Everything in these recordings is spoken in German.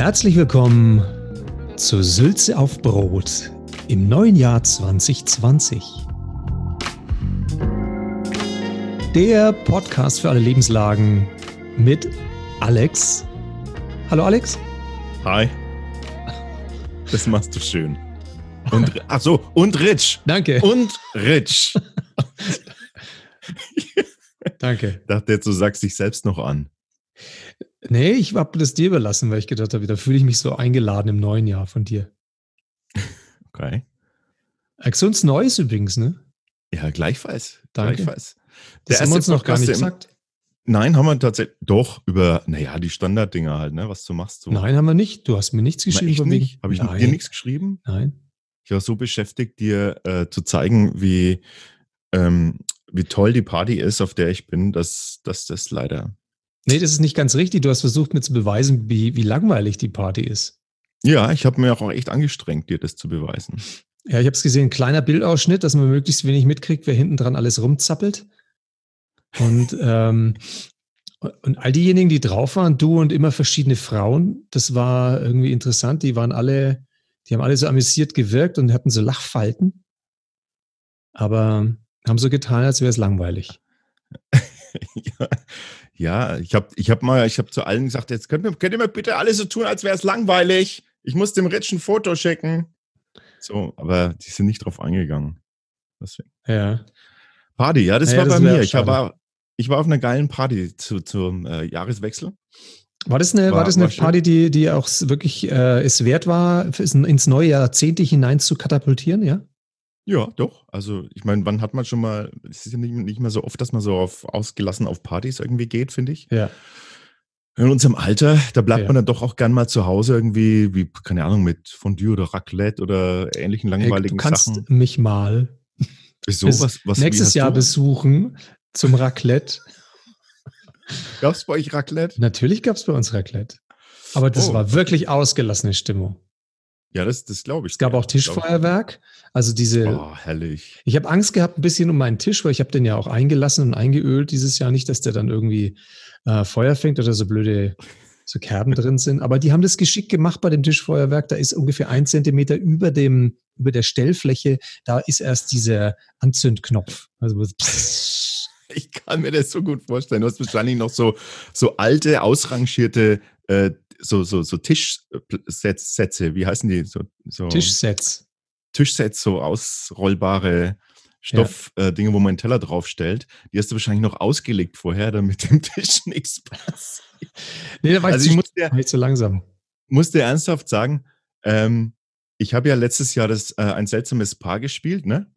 Herzlich willkommen zu Sülze auf Brot im neuen Jahr 2020. Der Podcast für alle Lebenslagen mit Alex. Hallo Alex. Hi. Das machst du schön. Und, ach so, und Rich. Danke. Und Rich. Danke. Dachte jetzt, du sagst dich selbst noch an. Nee, ich habe das dir überlassen, weil ich gedacht habe, da fühle ich mich so eingeladen im neuen Jahr von dir. Okay. Gesundes Neues übrigens, ne? Ja, gleichfalls. Danke. Gleichfalls. Das haben wir uns noch gar nicht gesagt. Nein, haben wir tatsächlich. Doch, über, naja, die Standarddinger halt, ne? Was du machst. So. Nein, haben wir nicht. Du hast mir nichts Na, geschrieben wegen. nicht. Habe ich Nein. dir nichts geschrieben? Nein. Ich war so beschäftigt, dir äh, zu zeigen, wie, ähm, wie toll die Party ist, auf der ich bin, dass, dass das leider. Nee, das ist nicht ganz richtig. Du hast versucht, mir zu beweisen, wie, wie langweilig die Party ist. Ja, ich habe mir auch echt angestrengt, dir das zu beweisen. Ja, ich habe es gesehen, kleiner Bildausschnitt, dass man möglichst wenig mitkriegt, wer hinten dran alles rumzappelt. Und, ähm, und all diejenigen, die drauf waren, du und immer verschiedene Frauen, das war irgendwie interessant. Die waren alle, die haben alle so amüsiert gewirkt und hatten so Lachfalten. Aber haben so getan, als wäre es langweilig. ja, ja, ich habe ich hab mal, ich habe zu allen gesagt, jetzt könnt ihr, könnt ihr mal bitte alles so tun, als wäre es langweilig. Ich muss dem Rich ein Foto schicken. So, aber die sind nicht drauf eingegangen. Deswegen. Ja. Party, ja, das Ja, war das bei mir. Ich war, ich war auf einer geilen Party zu, zum äh, Jahreswechsel. War das eine, war, War- das eine war. Party, die, die auch wirklich äh, es wert war, ins neue Jahrzehnte hinein zu katapultieren, ja? Ja, doch. Also, ich meine, wann hat man schon mal, es ist ja nicht, nicht mehr so oft, dass man so auf, ausgelassen auf Partys irgendwie geht, finde ich. Ja. In unserem Alter, da bleibt Ja. man dann doch auch gern mal zu Hause irgendwie, wie, keine Ahnung, mit Fondue oder Raclette oder ähnlichen Hey, du langweiligen kannst Sachen. mich mal Wieso? Was, was, nächstes Jahr du? besuchen zum Raclette. Gab's bei euch Raclette? Natürlich gab es bei uns Raclette. Aber das Oh. war wirklich ausgelassene Stimmung. Ja, das, das glaube ich. Es gab auch Tischfeuerwerk. Also diese, Oh, herrlich. ich habe Angst gehabt ein bisschen um meinen Tisch, weil ich habe den ja auch eingelassen und eingeölt dieses Jahr. Nicht, dass der dann irgendwie äh, Feuer fängt oder so blöde so Kerben drin sind. Aber die haben das geschickt gemacht bei dem Tischfeuerwerk. Da ist ungefähr ein Zentimeter über dem, über der Stellfläche, da ist erst dieser Anzündknopf. Also Ich kann mir das so gut vorstellen. Du hast wahrscheinlich noch so, so alte, ausrangierte äh, so, so, so Tischsätze, wie heißen die? So, so Tischsets. Tischsets, so ausrollbare Stoffdinge, wo man einen Teller draufstellt. Die hast du wahrscheinlich noch ausgelegt vorher, damit dem Tisch nichts passiert. Nee, da war Also ich, muss dir, war ich zu langsam. muss dir ernsthaft sagen, ähm, ich habe ja letztes Jahr das äh, ein seltsames Paar gespielt, ne?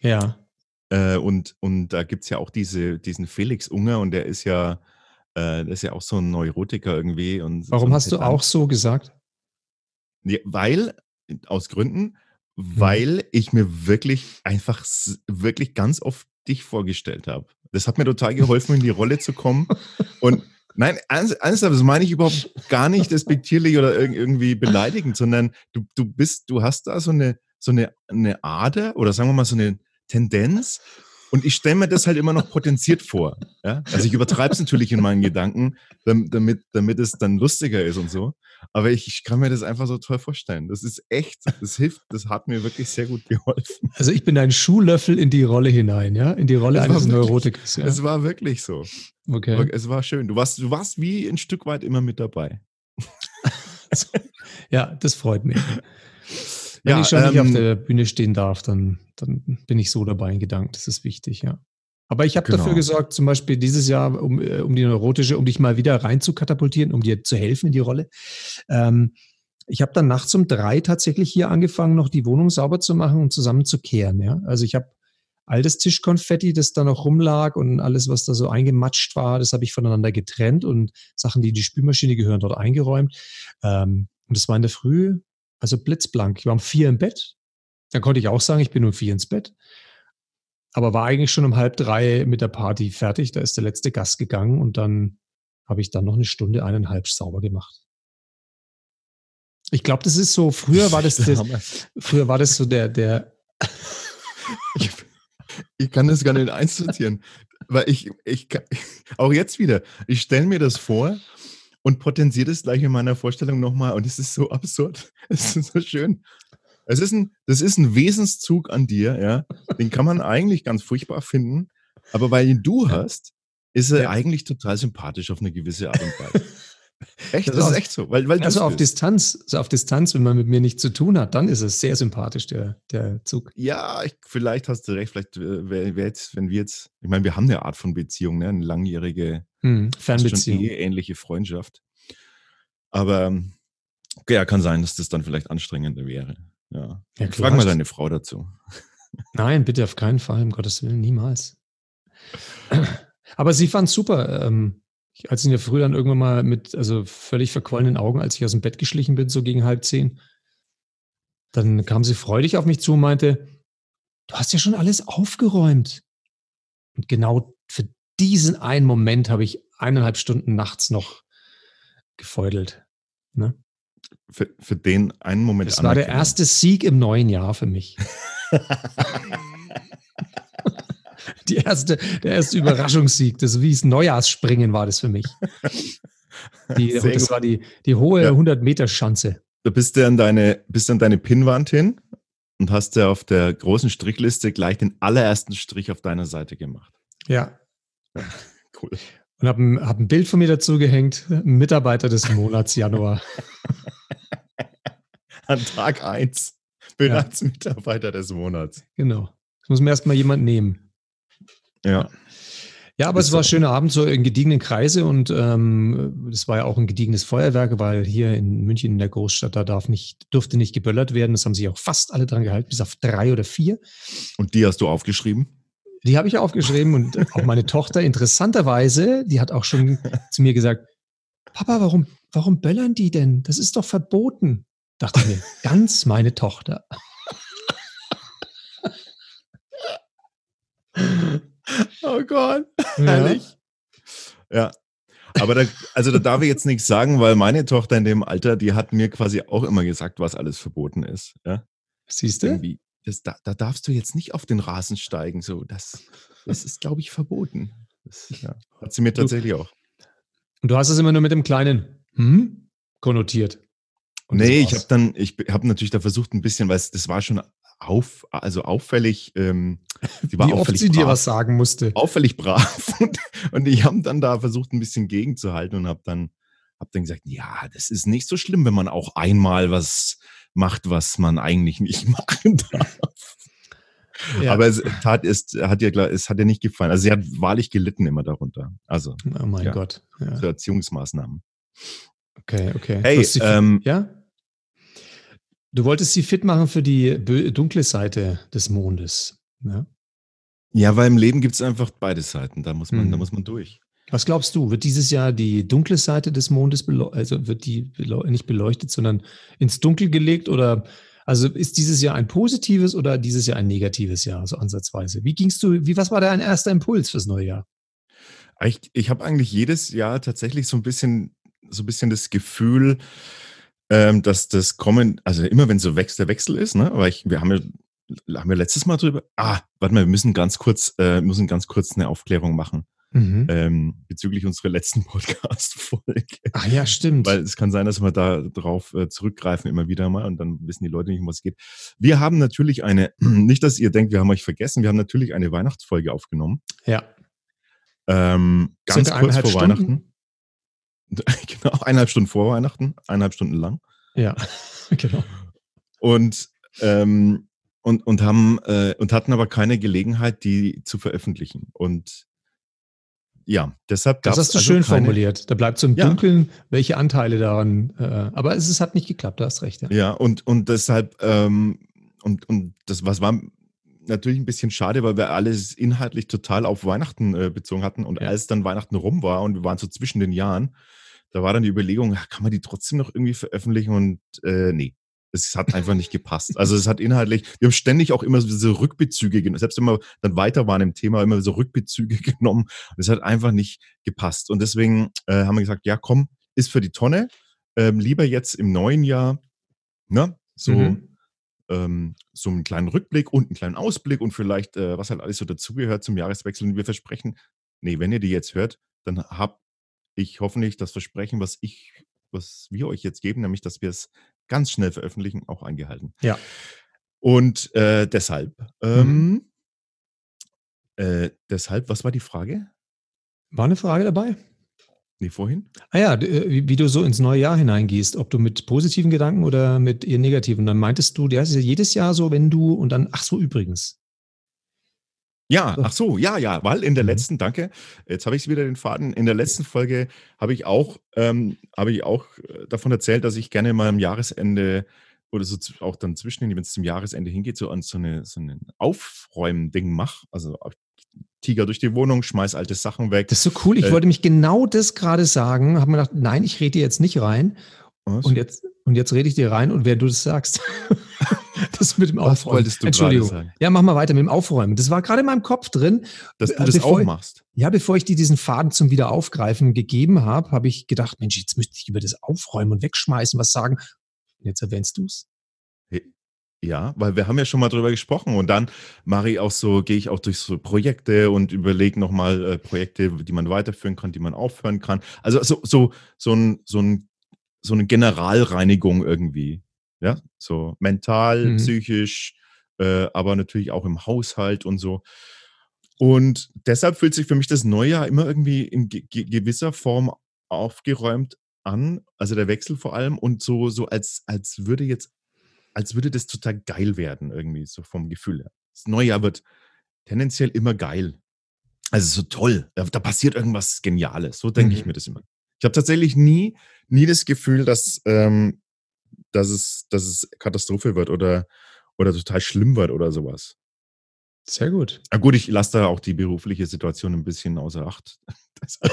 Ja. Äh, und, und da gibt es ja auch diese, diesen Felix Unger und der ist ja, äh, der ist ja auch so ein Neurotiker irgendwie. Und Warum so hast du Pedant. auch so gesagt? Ja, weil, aus Gründen, Mhm. weil ich mir wirklich einfach wirklich ganz oft dich vorgestellt habe. Das hat mir total geholfen, in die Rolle zu kommen. Und nein, ernst- ernsthaft, das meine ich überhaupt gar nicht despektierlich oder irg- irgendwie beleidigend, sondern du, du bist, du hast da so eine, so eine, eine Ader oder sagen wir mal so eine Tendenz. Und ich stelle mir das halt immer noch potenziert vor. Ja? Also ich übertreibe es natürlich in meinen Gedanken, dam- damit, damit es dann lustiger ist und so. Aber ich, ich kann mir das einfach so toll vorstellen. Das ist echt, das hilft, das hat mir wirklich sehr gut geholfen. Also ich bin ein Schuhlöffel in die Rolle hinein, ja? In die Rolle war eines wirklich- Neurotikers. Ja? Es war wirklich so. Okay. Es war schön. Du warst, du warst wie ein Stück weit immer mit dabei. Ja, das freut mich. Wenn Ja, ich schon nicht auf ähm, der Bühne stehen darf, dann, dann bin ich so dabei in Gedanken. Das ist wichtig, ja. Aber ich habe Genau. dafür gesorgt, zum Beispiel dieses Jahr, um, äh, um die neurotische, um dich mal wieder rein zu katapultieren, um dir zu helfen in die Rolle. Ähm, ich habe dann nachts um drei tatsächlich hier angefangen, noch die Wohnung sauber zu machen und zusammen zu kehren. Ja? Also ich habe all das Tischkonfetti, das da noch rumlag und alles, was da so eingematscht war, das habe ich voneinander getrennt und Sachen, die in die Spülmaschine gehören, dort eingeräumt. Ähm, und das war in der Früh, also blitzblank. Ich war um vier im Bett. Dann konnte ich auch sagen, ich bin um vier ins Bett. Aber war eigentlich schon um halb drei mit der Party fertig. Da ist der letzte Gast gegangen und dann habe ich dann noch eine Stunde, eineinhalb sauber gemacht. Ich glaube, das ist so, früher war das, das früher war das so der, der, Ich, ich kann das gar nicht einsortieren. Weil ich, ich, auch jetzt wieder, ich stelle mir das vor und potenziert es gleich in meiner Vorstellung nochmal. Und es ist so absurd. Es ist so schön. Es ist ein, das ist ein Wesenszug an dir, ja. Den kann man eigentlich ganz furchtbar finden. Aber weil ihn du hast, ist er ja. eigentlich total sympathisch auf eine gewisse Art und Weise. Echt, das, das ist echt so. Weil, weil also auf Distanz, also auf Distanz, wenn man mit mir nichts zu tun hat, dann ist es sehr sympathisch, der, der Zug. Ja, ich, vielleicht hast du recht. Vielleicht äh, wäre wär jetzt, wenn wir jetzt, ich meine, wir haben eine Art von Beziehung, ne? eine langjährige, hm, Fernbeziehung. Schon ähnliche Freundschaft. Aber ja, kann sein, dass das dann vielleicht anstrengender wäre. Ja. ja Frag mal deine Frau dazu. Nein, bitte auf keinen Fall, um Gottes Willen, niemals. Aber sie fand es super. Ähm, als ich in der Früh dann irgendwann mal mit also völlig verquollenen Augen, als ich aus dem Bett geschlichen bin, so gegen halb zehn, dann kam sie freudig auf mich zu und meinte, du hast ja schon alles aufgeräumt. Und genau für diesen einen Moment habe ich eineinhalb Stunden nachts noch gefeudelt. Ne? Für, für den einen Moment. Das war der erste Sieg im neuen Jahr für mich. Die erste, der erste Überraschungssieg, das wie es Neujahrsspringen war das für mich. Die, das war die, die hohe ja. 100-Meter-Schanze. Du bist ja an deine, bist an deine Pinnwand hin und hast ja auf der großen Strichliste gleich den allerersten Strich auf deiner Seite gemacht. Ja. Cool. Und habe ein, hab ein Bild von mir dazu gehängt, Mitarbeiter des Monats Januar. An Tag 1 bereits ja. Mitarbeiter des Monats. Genau. Das muss mir erstmal jemand nehmen. Ja. Ja, aber es war ein schöner Abend so in gediegenen Kreise und ähm, es war ja auch ein gediegenes Feuerwerk, weil hier in München in der Großstadt, da darf nicht, durfte nicht geböllert werden. Das haben sich auch fast alle dran gehalten, bis auf drei oder vier. Und die hast du aufgeschrieben? Die habe ich aufgeschrieben und auch meine Tochter, interessanterweise, die hat auch schon zu mir gesagt, Papa, warum, warum böllern die denn? Das ist doch verboten. Dachte ich mir, ganz meine Tochter. Oh Gott, herrlich. Ja. Aber da, also da darf ich jetzt nichts sagen, weil meine Tochter in dem Alter, die hat mir quasi auch immer gesagt, was alles verboten ist. Ja? Siehst du? Das, da, da, darfst du jetzt nicht auf den Rasen steigen. So, das, das ist, glaube ich, verboten. Das, ja, hat sie mir tatsächlich du, auch. Und du hast es immer nur mit dem kleinen hm? konnotiert. Und nee, ich habe dann, ich habe natürlich da versucht ein bisschen, weil es, das war schon auf, also auffällig, ähm, sie war Wie auffällig oft sie brav, dir was sagen musste. Auffällig brav. Und, und ich habe dann da versucht, ein bisschen gegenzuhalten und habe dann, hab dann gesagt, ja, das ist nicht so schlimm, wenn man auch einmal was macht, was man eigentlich nicht machen darf. Ja. Aber es tat, es hat ihr, es hat ihr nicht gefallen. Also sie hat wahrlich gelitten immer darunter. Also, oh mein ja, Gott. Ja. So Erziehungsmaßnahmen. Okay, okay. Hey, ähm, ja? Du wolltest sie fit machen für die dunkle Seite des Mondes. Ja, ja weil im Leben gibt es einfach beide Seiten. Da muss man, mhm. da muss man durch. Was glaubst du? Wird dieses Jahr die dunkle Seite des Mondes, also wird die nicht beleuchtet, sondern ins Dunkel gelegt oder also ist dieses Jahr ein positives oder dieses Jahr ein negatives Jahr, so ansatzweise? Wie gingst du, wie, was war dein erster Impuls fürs neue Jahr? Ich, ich habe eigentlich jedes Jahr tatsächlich so ein bisschen, so ein bisschen das Gefühl, ähm, dass das Kommen, also immer wenn so wächst, der Wechsel ist, ne? Aber ich, wir haben ja, haben wir letztes Mal drüber. Ah, warte mal, wir müssen ganz kurz, äh, müssen ganz kurz eine Aufklärung machen. Mhm. Ähm, bezüglich unserer letzten Podcast-Folge. Ach ja, stimmt. Weil es kann sein, dass wir da drauf äh, zurückgreifen immer wieder mal und dann wissen die Leute nicht, um was es geht. Wir haben natürlich eine, nicht, dass ihr denkt, wir haben euch vergessen, wir haben natürlich eine Weihnachtsfolge aufgenommen. Ja. Ähm, ganz kurz vor Stunden? Weihnachten. genau, eineinhalb Stunden vor Weihnachten, eineinhalb Stunden lang. Ja, genau. Und, ähm, und, und, haben, äh, und hatten aber keine Gelegenheit, die zu veröffentlichen. Und ja, deshalb Das hast du also schön keine, formuliert. Da bleibt so im ja. Dunkeln, welche Anteile daran. Äh, aber es, es, hat nicht geklappt, du hast recht. Ja, ja und, und deshalb, ähm, und, und das was war natürlich ein bisschen schade, weil wir alles inhaltlich total auf Weihnachten äh, bezogen hatten. Und ja. als dann Weihnachten rum war und wir waren so zwischen den Jahren, da war dann die Überlegung, kann man die trotzdem noch irgendwie veröffentlichen? Und äh, nee, es hat einfach nicht gepasst. Also es hat inhaltlich, wir haben ständig auch immer so Rückbezüge genommen, selbst wenn wir dann weiter waren im Thema, immer so Rückbezüge genommen. Es hat einfach nicht gepasst. Und deswegen äh, haben wir gesagt, ja komm, ist für die Tonne. Ähm, lieber jetzt im neuen Jahr, ne, so, mhm. ähm, so einen kleinen Rückblick und einen kleinen Ausblick und vielleicht, äh, was halt alles so dazugehört zum Jahreswechsel. Und wir versprechen, nee, wenn ihr die jetzt hört, dann habt ich hoffentlich das Versprechen, was ich, was wir euch jetzt geben, nämlich, dass wir es ganz schnell veröffentlichen, auch eingehalten. Ja. Und äh, deshalb, ähm, äh, deshalb, was war die Frage? War eine Frage dabei? Nee, vorhin? Ah ja, äh, wie, wie du so ins neue Jahr hineingehst, ob du mit positiven Gedanken oder mit eher negativen. Dann meintest du, der ist ja jedes Jahr so, wenn du und dann, ach so, übrigens. Ja, ach so, ja, ja, weil in der Mhm. letzten, danke, jetzt habe ich wieder den Faden. In der letzten Folge habe ich auch, ähm, habe ich auch äh, davon erzählt, dass ich gerne mal am Jahresende oder so auch dann zwischen, wenn es zum Jahresende hingeht, so an so eine so ein Aufräumen-Ding mache. Also Tiger durch die Wohnung, schmeiß alte Sachen weg. Das ist so cool. Ich Äh, wollte mich genau das gerade sagen. Habe mir gedacht, nein, ich rede jetzt nicht rein. Was? Und jetzt, und jetzt rede ich dir rein und wer du das sagst. das mit dem Was Aufräumen. wolltest du Entschuldigung. sagen? Ja, mach mal weiter mit dem Aufräumen. Das war gerade in meinem Kopf drin. Dass du das bevor auch machst. Ja, bevor ich dir diesen Faden zum Wiederaufgreifen gegeben habe, habe ich gedacht, Mensch, jetzt müsste ich über das Aufräumen und Wegschmeißen was sagen. Und jetzt erwähnst du es. Ja, weil wir haben ja schon mal drüber gesprochen und dann mache ich auch so, gehe ich auch durch so Projekte und überlege nochmal äh, Projekte, die man weiterführen kann, die man aufhören kann. Also so, so, so, ein, so, ein, so eine Generalreinigung irgendwie. Ja, so mental, Mhm. psychisch, äh, aber natürlich auch im Haushalt und so. Und deshalb fühlt sich für mich das Neujahr immer irgendwie in ge ge gewisser Form aufgeräumt an, also der Wechsel vor allem und so, so als, als würde jetzt als würde das total geil werden, irgendwie, so vom Gefühl her. Das Neujahr wird tendenziell immer geil. Also so toll. Da, da passiert irgendwas Geniales. So denke ich Mhm. mir das immer. Ich habe tatsächlich nie, nie das Gefühl, dass, ähm, dass, es, dass es Katastrophe wird oder, oder total schlimm wird oder sowas. Sehr gut. Na gut, ich lasse da auch die berufliche Situation ein bisschen außer Acht. deshalb,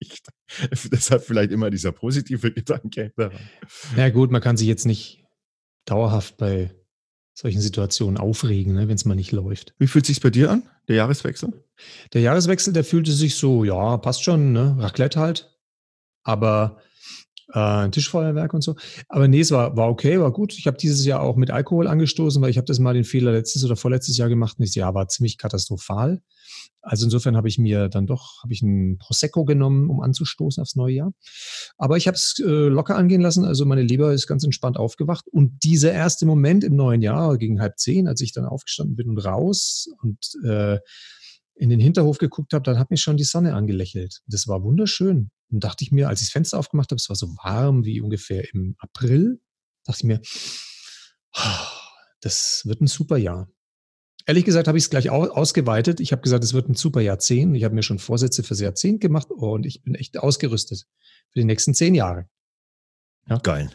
vielleicht, deshalb vielleicht immer dieser positive Gedanke daran. Ja gut, man kann sich jetzt nicht dauerhaft bei solchen Situationen aufregen, ne, wenn es mal nicht läuft. Wie fühlt sich bei dir an, der Jahreswechsel? Der Jahreswechsel, der fühlte sich so, ja, passt schon, ne? Raclette halt. Aber äh, Tischfeuerwerk und so. Aber nee, es war, war okay, war gut. Ich habe dieses Jahr auch mit Alkohol angestoßen, weil ich habe das mal den Fehler letztes oder vorletztes Jahr gemacht und das Jahr war ziemlich katastrophal. Also insofern habe ich mir dann doch, habe ich einen Prosecco genommen, um anzustoßen aufs neue Jahr. Aber ich habe es äh, locker angehen lassen. Also meine Leber ist ganz entspannt aufgewacht. Und dieser erste Moment im neuen Jahr, gegen halb zehn, als ich dann aufgestanden bin und raus und äh, in den Hinterhof geguckt habe, dann hat mich schon die Sonne angelächelt. Das war wunderschön. Und dachte ich mir, als ich das Fenster aufgemacht habe, es war so warm wie ungefähr im April, dachte ich mir, "Ah, das wird ein super Jahr. Ehrlich gesagt habe ich es gleich au ausgeweitet. Ich habe gesagt, es wird ein super Jahrzehnt. Ich habe mir schon Vorsätze fürs Jahrzehnt gemacht und ich bin echt ausgerüstet für die nächsten zehn Jahre. Geil.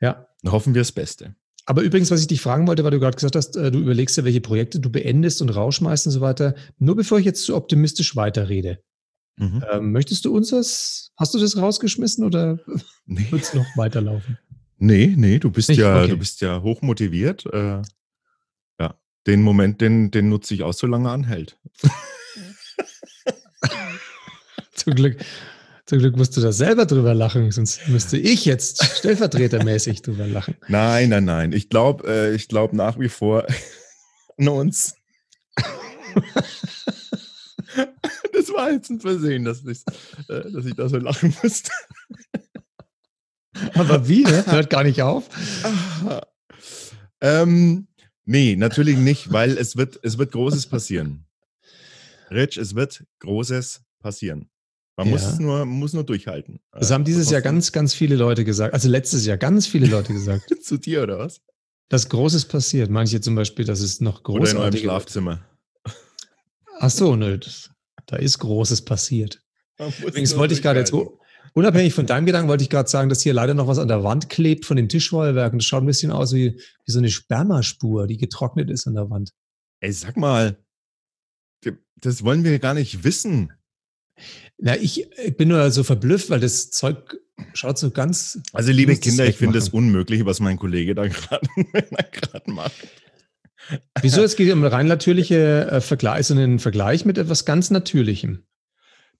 Ja. Dann hoffen wir das Beste. Aber übrigens, was ich dich fragen wollte, weil du gerade gesagt hast, äh, du überlegst ja, welche Projekte du beendest und rausschmeißt und so weiter. Nur bevor ich jetzt zu optimistisch weiterrede, Mhm. ähm, möchtest du uns das, hast du das rausgeschmissen oder Nee. wird es noch weiterlaufen? nee, nee, du bist Nicht? ja, Okay. du bist ja hochmotiviert. Äh, ja, den Moment, den, den nutze ich aus, solange er anhält. Zum Glück, zum Glück musst du da selber drüber lachen, sonst müsste ich jetzt stellvertretermäßig drüber lachen. Nein, nein, nein. Ich glaube, äh, ich glaube nach wie vor an uns. das war jetzt ein Versehen, dass ich, äh, dass ich da so lachen musste. Aber wie? Ne? Hört gar nicht auf. ähm, nee, natürlich nicht, weil es wird, es wird Großes passieren. Rich, es wird Großes passieren. Man muss Ja. es nur, muss nur durchhalten. Das haben dieses Jahr ganz, ganz viele Leute gesagt. Also letztes Jahr ganz viele Leute gesagt. zu dir oder was? dass Großes passiert. Manche zum Beispiel, dass es noch Oder in eurem. Schlafzimmer. Ach so, nö, da ist Großes passiert. Muss Übrigens wollte ich gerade jetzt, unabhängig von deinem Gedanken, wollte ich gerade sagen, dass hier leider noch was an der Wand klebt von dem Tischfeuerwerk. Und das schaut ein bisschen aus wie, wie so eine Spermaspur, die getrocknet ist an der Wand. Ey, sag mal, das wollen wir gar nicht wissen. Na, ich, ich bin nur so verblüfft, weil das Zeug schaut so ganz. Also, liebe Kinder, ich finde es unmöglich, was mein Kollege da gerade gerade macht. Wieso? Es geht um rein natürliche äh, Vergleich, so einen Vergleich mit etwas ganz Natürlichem.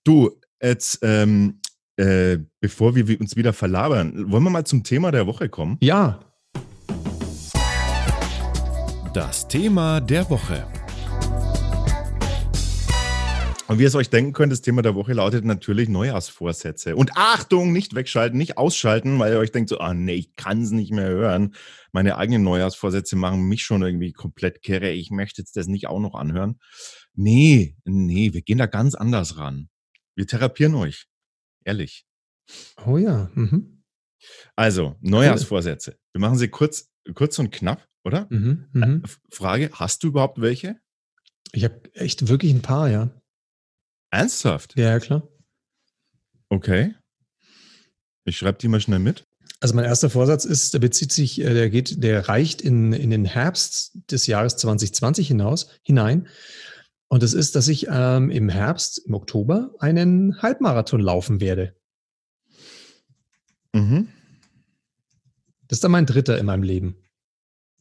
Du, jetzt, ähm, äh, bevor wir uns wieder verlabern, wollen wir mal zum Thema der Woche kommen? Ja, Das Thema der Woche. Und wie ihr es euch denken könnt, das Thema der Woche lautet natürlich Neujahrsvorsätze. Und Achtung, nicht wegschalten, nicht ausschalten, weil ihr euch denkt so, ah nee, ich kann es nicht mehr hören. Meine eigenen Neujahrsvorsätze machen mich schon irgendwie komplett kirre. Ich möchte jetzt das nicht auch noch anhören. Nee, nee, wir gehen da ganz anders ran. Wir therapieren euch. Ehrlich. Oh ja. Mhm. Also, Neujahrsvorsätze. Wir machen sie kurz, kurz und knapp, oder? Mhm, mhm. Frage, hast du überhaupt welche? Ich habe echt wirklich ein paar, ja. Ernsthaft? Ja, klar. Okay. Ich schreibe die mal schnell mit. Also mein erster Vorsatz ist, der bezieht sich, äh, der geht, der reicht in, in den Herbst des Jahres 2020 hinaus, hinein. Und das ist, dass ich ähm, im Herbst, im Oktober, einen Halbmarathon laufen werde. Mhm. Das ist dann mein dritter in meinem Leben.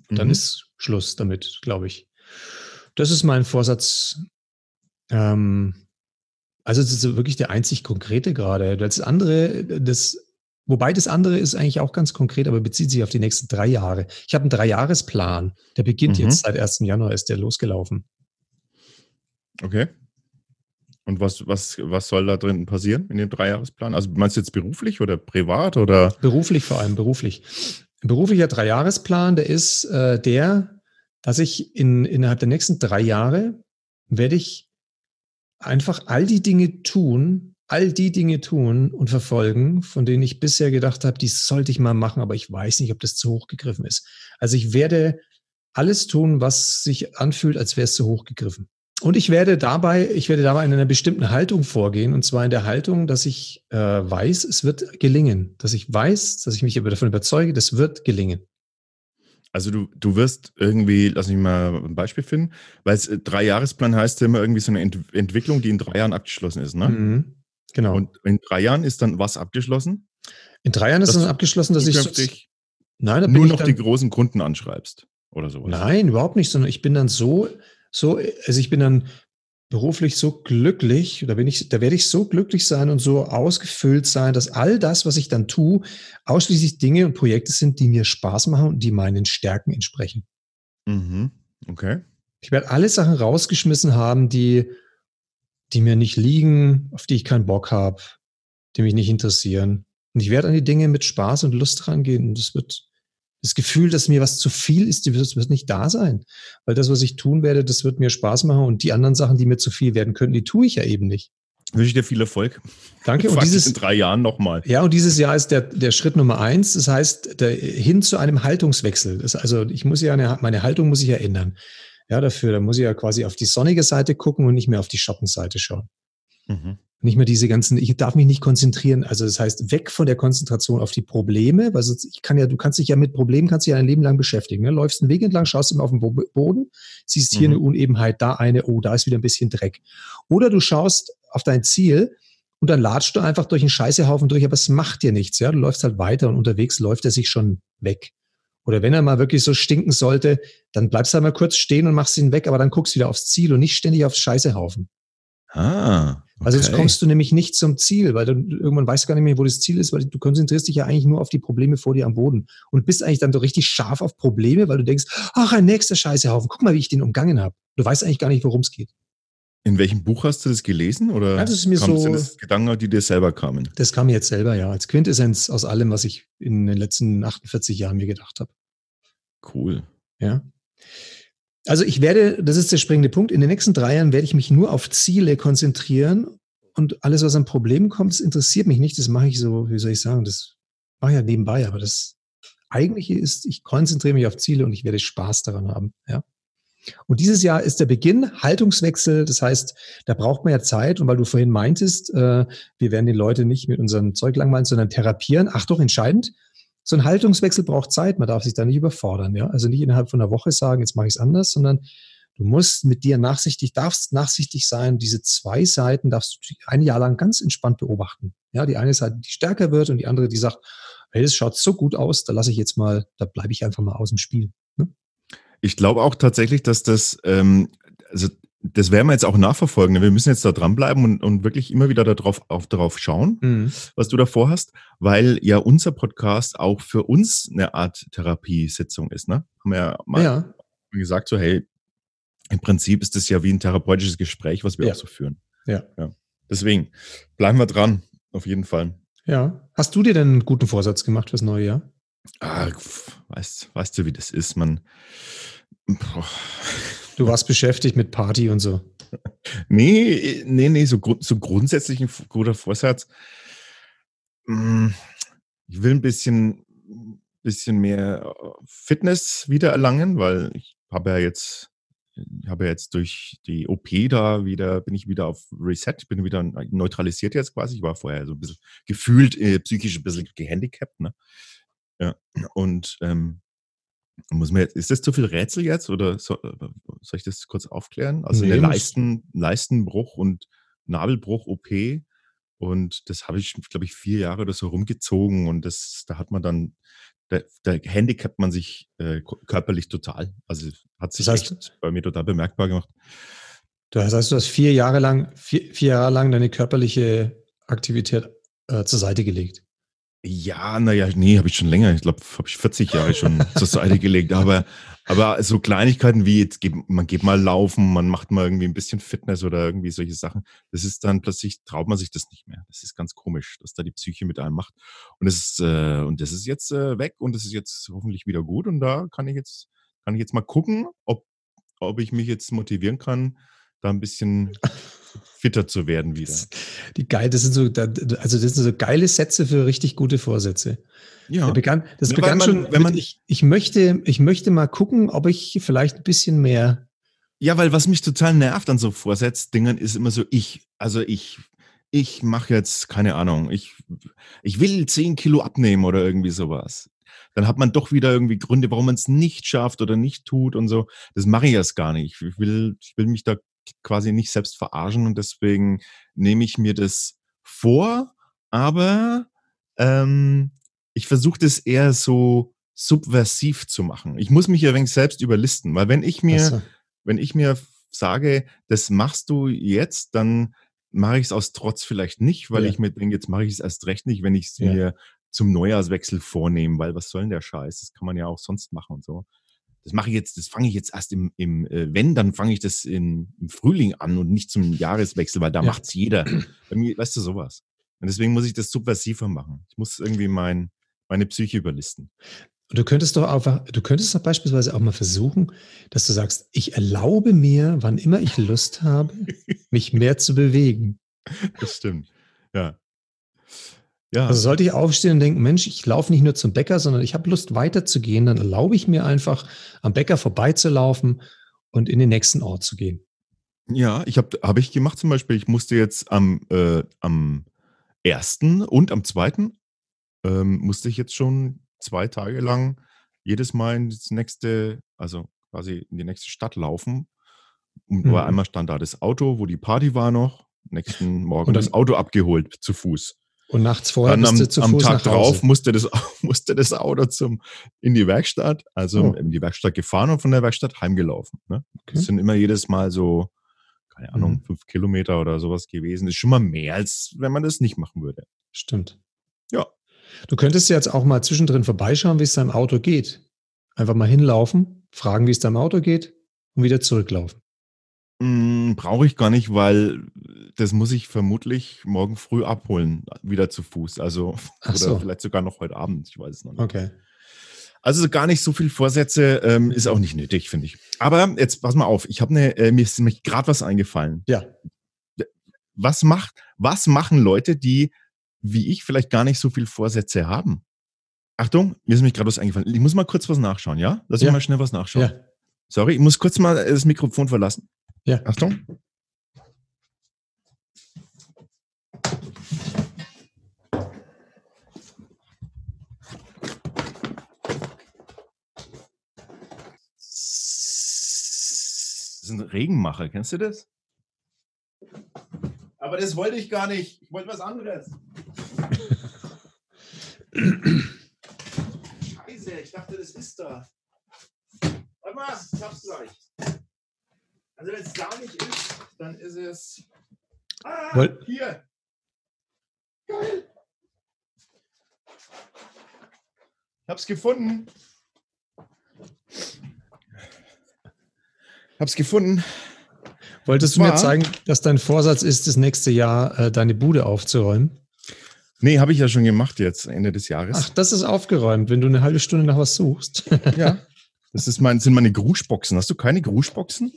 Und dann Mhm. ist Schluss damit, glaube ich. Das ist mein Vorsatz. Ähm, also das ist wirklich der einzig konkrete gerade. Das andere, das, wobei das andere ist eigentlich auch ganz konkret, aber bezieht sich auf die nächsten drei Jahre. Ich habe einen Dreijahresplan. Der beginnt Mhm. jetzt seit 1. Januar, ist der losgelaufen. Okay. Und was, was, was soll da drin passieren in dem Dreijahresplan? Also meinst du jetzt beruflich oder privat oder? Beruflich vor allem, beruflich. Ein beruflicher Dreijahresplan, der ist äh, der, dass ich in, innerhalb der nächsten drei Jahre werde ich einfach all die Dinge tun, all die Dinge tun und verfolgen, von denen ich bisher gedacht habe, die sollte ich mal machen, aber ich weiß nicht, ob das zu hoch gegriffen ist. Also ich werde alles tun, was sich anfühlt, als wäre es zu hoch gegriffen. Und ich werde dabei, ich werde dabei in einer bestimmten Haltung vorgehen, und zwar in der Haltung, dass ich äh, weiß, es wird gelingen, dass ich weiß, dass ich mich davon überzeuge, das wird gelingen. Also du, du wirst irgendwie, lass mich mal ein Beispiel finden, weil es äh, Dreijahresplan heißt ja immer irgendwie so eine Ent Entwicklung, die in drei Jahren abgeschlossen ist, ne? Mhm. Genau. Und in drei Jahren ist dann was abgeschlossen? in drei Jahren ist dann abgeschlossen, dass ich nein, da nur noch die großen Kunden anschreibst oder sowas. Nein, überhaupt nicht, sondern ich bin dann so, so, also ich bin dann beruflich so glücklich, da bin ich, da werde ich so glücklich sein und so ausgefüllt sein, dass all das, was ich dann tue, ausschließlich Dinge und Projekte sind, die mir Spaß machen und die meinen Stärken entsprechen. Mhm. Okay. Ich werde alle Sachen rausgeschmissen haben, die, die mir nicht liegen, auf die ich keinen Bock habe, die mich nicht interessieren. Und ich werde an die Dinge mit Spaß und Lust rangehen. Und das wird, das Gefühl, dass mir was zu viel ist, das wird nicht da sein. Weil das, was ich tun werde, das wird mir Spaß machen. Und die anderen Sachen, die mir zu viel werden könnten, die tue ich ja eben nicht. Wünsche ich dir viel Erfolg. Danke. Und dieses, in drei Jahren nochmal. ja, und dieses Jahr ist der, der Schritt Nummer eins. Das heißt, der, hin zu einem Haltungswechsel. Das, also ich muss ja eine, meine Haltung muss ich ja ändern. Ja, dafür, da muss ich ja quasi auf die sonnige Seite gucken und nicht mehr auf die Schattenseite schauen. Mhm. Nicht mehr diese ganzen, ich darf mich nicht konzentrieren. Also das heißt, weg von der Konzentration auf die Probleme, weil sonst, ich kann ja, du kannst dich ja mit Problemen, kannst dich ja ein Leben lang beschäftigen. Ne? Läufst einen Weg entlang, schaust immer auf den Bo Boden, siehst hier Mhm. eine Unebenheit, da eine, oh, da ist wieder ein bisschen Dreck. Oder du schaust auf dein Ziel und dann latschst du einfach durch einen Scheißehaufen durch, aber es macht dir nichts. Ja, du läufst halt weiter und unterwegs läuft er sich schon weg. Oder wenn er mal wirklich so stinken sollte, dann bleibst du halt mal kurz stehen und machst ihn weg, aber dann guckst du wieder aufs Ziel und nicht ständig aufs Scheißehaufen. Ah. Sonst okay. kommst du nämlich nicht zum Ziel, weil du irgendwann weißt du gar nicht mehr, wo das Ziel ist, weil du konzentrierst dich ja eigentlich nur auf die Probleme vor dir am Boden und bist eigentlich dann so richtig scharf auf Probleme, weil du denkst, ach, ein nächster Scheißehaufen, guck mal, wie ich den umgangen habe. Du weißt eigentlich gar nicht, worum es geht. In welchem Buch hast du das gelesen? Oder Ja, das ist mir kam- so- sind das Gedanken, die dir selber kamen? Das kam mir jetzt selber, ja, als Quintessenz aus allem, was ich in den letzten 48 Jahren mir gedacht habe. Cool. Ja. Also ich werde, das ist der springende Punkt, in den nächsten drei Jahren werde ich mich nur auf Ziele konzentrieren und alles, was an Problemen kommt, das interessiert mich nicht. Das mache ich so, wie soll ich sagen, das mache ich ja nebenbei, aber das Eigentliche ist, ich konzentriere mich auf Ziele und ich werde Spaß daran haben. Ja. Und dieses Jahr ist der Beginn, Haltungswechsel. Das heißt, da braucht man ja Zeit. Und weil du vorhin meintest, äh, wir werden die Leute nicht mit unserem Zeug langweilen, sondern therapieren. Ach doch, entscheidend. So ein Haltungswechsel braucht Zeit. Man darf sich da nicht überfordern. Ja? Also nicht innerhalb von einer Woche sagen, jetzt mache ich es anders, sondern du musst mit dir nachsichtig, darfst nachsichtig sein. Diese zwei Seiten darfst du ein Jahr lang ganz entspannt beobachten. Ja, die eine Seite, die stärker wird und die andere, die sagt, hey, das schaut so gut aus, da lasse ich jetzt mal, da bleibe ich einfach mal aus dem Spiel. Ne? Ich glaube auch tatsächlich, dass das, ähm, also das werden wir jetzt auch nachverfolgen. Wir müssen jetzt da dranbleiben und, und wirklich immer wieder darauf, auf, darauf schauen, Mhm. was du davor hast, weil ja unser Podcast auch für uns eine Art Therapiesitzung ist. Ne? Haben wir ja mal Ja, gesagt, so hey, im Prinzip ist das ja wie ein therapeutisches Gespräch, was wir Ja. auch so führen. Ja. ja. Deswegen bleiben wir dran, auf jeden Fall. Ja. Hast du dir denn einen guten Vorsatz gemacht fürs neue Jahr? Ah, weißt, weißt du, wie das ist? Man. Boah. Du warst beschäftigt mit Party und so. Nee, nee, nee, so, so grundsätzlich ein guter Vorsatz. Hm, ich will ein bisschen, bisschen mehr äh, Fitness wieder erlangen, weil ich habe ja jetzt, habe ja jetzt durch die OP da wieder, bin ich wieder auf Reset, bin wieder neutralisiert jetzt quasi. Ich war vorher so ein bisschen gefühlt äh, psychisch ein bisschen gehandicapt, ne? Ja, und ähm, muss man jetzt, ist das zu viel Rätsel jetzt oder so, äh, soll ich das kurz aufklären? Also nee, eine Leisten, Leistenbruch und Nabelbruch OP und das habe ich, glaube ich, vier Jahre oder so rumgezogen und das, da hat man dann, da, da handicapt man sich äh, körperlich total. Also hat sich das heißt, bei mir total bemerkbar gemacht. Das heißt, du hast vier Jahre lang, vier, vier Jahre lang deine körperliche Aktivität äh, zur Seite gelegt. Ja, naja, nee, habe ich schon länger. Ich glaube, habe ich 40 Jahre schon zur Seite gelegt. Aber, aber so Kleinigkeiten wie jetzt, man geht mal laufen, man macht mal irgendwie ein bisschen Fitness oder irgendwie solche Sachen, das ist dann plötzlich, traut man sich das nicht mehr. Das ist ganz komisch, dass da die Psyche mit einem macht. Und das ist, äh, und das ist jetzt äh, weg und das ist jetzt hoffentlich wieder gut. Und da kann ich jetzt, kann ich jetzt mal gucken, ob, ob ich mich jetzt motivieren kann, da ein bisschen fitter zu werden wieder. Die geil, das sind so, also das sind so geile Sätze für richtig gute Vorsätze. Ja. Das begann, das ja, begann man, schon, wenn man, mit, ich, ich möchte, ich möchte mal gucken, ob ich vielleicht ein bisschen mehr. Ja, weil was mich total nervt an so Vorsetzdingern ist immer so, ich, also ich, ich mache jetzt, keine Ahnung, ich, ich will 10 Kilo abnehmen oder irgendwie sowas. Dann hat man doch wieder irgendwie Gründe, warum man es nicht schafft oder nicht tut und so. Das mache ich erst gar nicht. Ich will, ich will mich da quasi nicht selbst verarschen und deswegen nehme ich mir das vor, aber ähm, ich versuche das eher so subversiv zu machen. Ich muss mich ja wenig selbst überlisten, weil wenn ich mir, so. wenn ich mir sage, das machst du jetzt, dann mache ich es aus Trotz vielleicht nicht, weil ja. ich mir denke, jetzt mache ich es erst recht nicht, wenn ich es ja. mir zum Neujahrswechsel vornehme, weil was soll denn der Scheiß? Das kann man ja auch sonst machen und so das mache ich jetzt, das fange ich jetzt erst im, im äh, wenn, dann fange ich das in, im Frühling an und nicht zum Jahreswechsel, weil da ja. macht's jeder. Bei mir, weißt du, sowas. Und deswegen muss ich das subversiver machen. Ich muss irgendwie mein, meine Psyche überlisten. Du könntest doch einfach, du könntest doch beispielsweise auch mal versuchen, dass du sagst, ich erlaube mir, wann immer ich Lust habe, mich mehr zu bewegen. Das stimmt. Ja. Ja. Also sollte ich aufstehen und denken, Mensch, ich laufe nicht nur zum Bäcker, sondern ich habe Lust weiterzugehen, dann erlaube ich mir einfach, am Bäcker vorbeizulaufen und in den nächsten Ort zu gehen. Ja, ich habe hab ich gemacht zum Beispiel, ich musste jetzt am, äh, am ersten und am zweiten ähm, musste ich jetzt schon zwei Tage lang jedes Mal ins nächste, also quasi in die nächste Stadt laufen. Und mhm. einmal stand da das Auto, wo die Party war noch, nächsten Morgen und das Auto abgeholt zu Fuß. Und nachts vorher Dann am, am Tag drauf musste das, musste das Auto zum, in die Werkstatt, also oh. in die Werkstatt gefahren und von der Werkstatt heimgelaufen. Ne? Okay. Das sind immer jedes Mal so, keine Ahnung, mhm. fünf Kilometer oder sowas gewesen. Das ist schon mal mehr, als wenn man das nicht machen würde. Stimmt. Ja. Du könntest jetzt auch mal zwischendrin vorbeischauen, wie es deinem Auto geht. Einfach mal hinlaufen, fragen, wie es deinem Auto geht und wieder zurücklaufen. Hm, brauche ich gar nicht, weil das muss ich vermutlich morgen früh abholen, wieder zu Fuß. Also, Ach oder so. vielleicht sogar noch heute Abend, ich weiß es noch nicht. Okay. Also gar nicht so viel Vorsätze, ähm, ist auch nicht nötig, finde ich. Aber jetzt pass mal auf, ich habe eine, äh, mir ist nämlich gerade was eingefallen. Ja. Was macht, was machen Leute, die wie ich vielleicht gar nicht so viel Vorsätze haben? Achtung, mir ist nämlich gerade was eingefallen. Ich muss mal kurz was nachschauen, ja? Lass ja. ich mal schnell was nachschauen. Ja. Sorry, ich muss kurz mal das Mikrofon verlassen. Ja. Achtung. Das ist ein Regenmacher, kennst du das? Aber das wollte ich gar nicht. Ich wollte was anderes. Scheiße, ich dachte, das ist da. Warte mal, ich hab's gleich. Also wenn es da nicht ist, dann ist es. Ah, Woll hier. Geil. Ich hab's gefunden. Ich hab's gefunden. Wolltest du mir zeigen, dass dein Vorsatz ist, das nächste Jahr äh, deine Bude aufzuräumen? Nee, habe ich ja schon gemacht jetzt, Ende des Jahres. Ach, das ist aufgeräumt, wenn du eine halbe Stunde nach was suchst. ja. Das ist mein, sind meine Gruschboxen. Hast du keine Gruschboxen?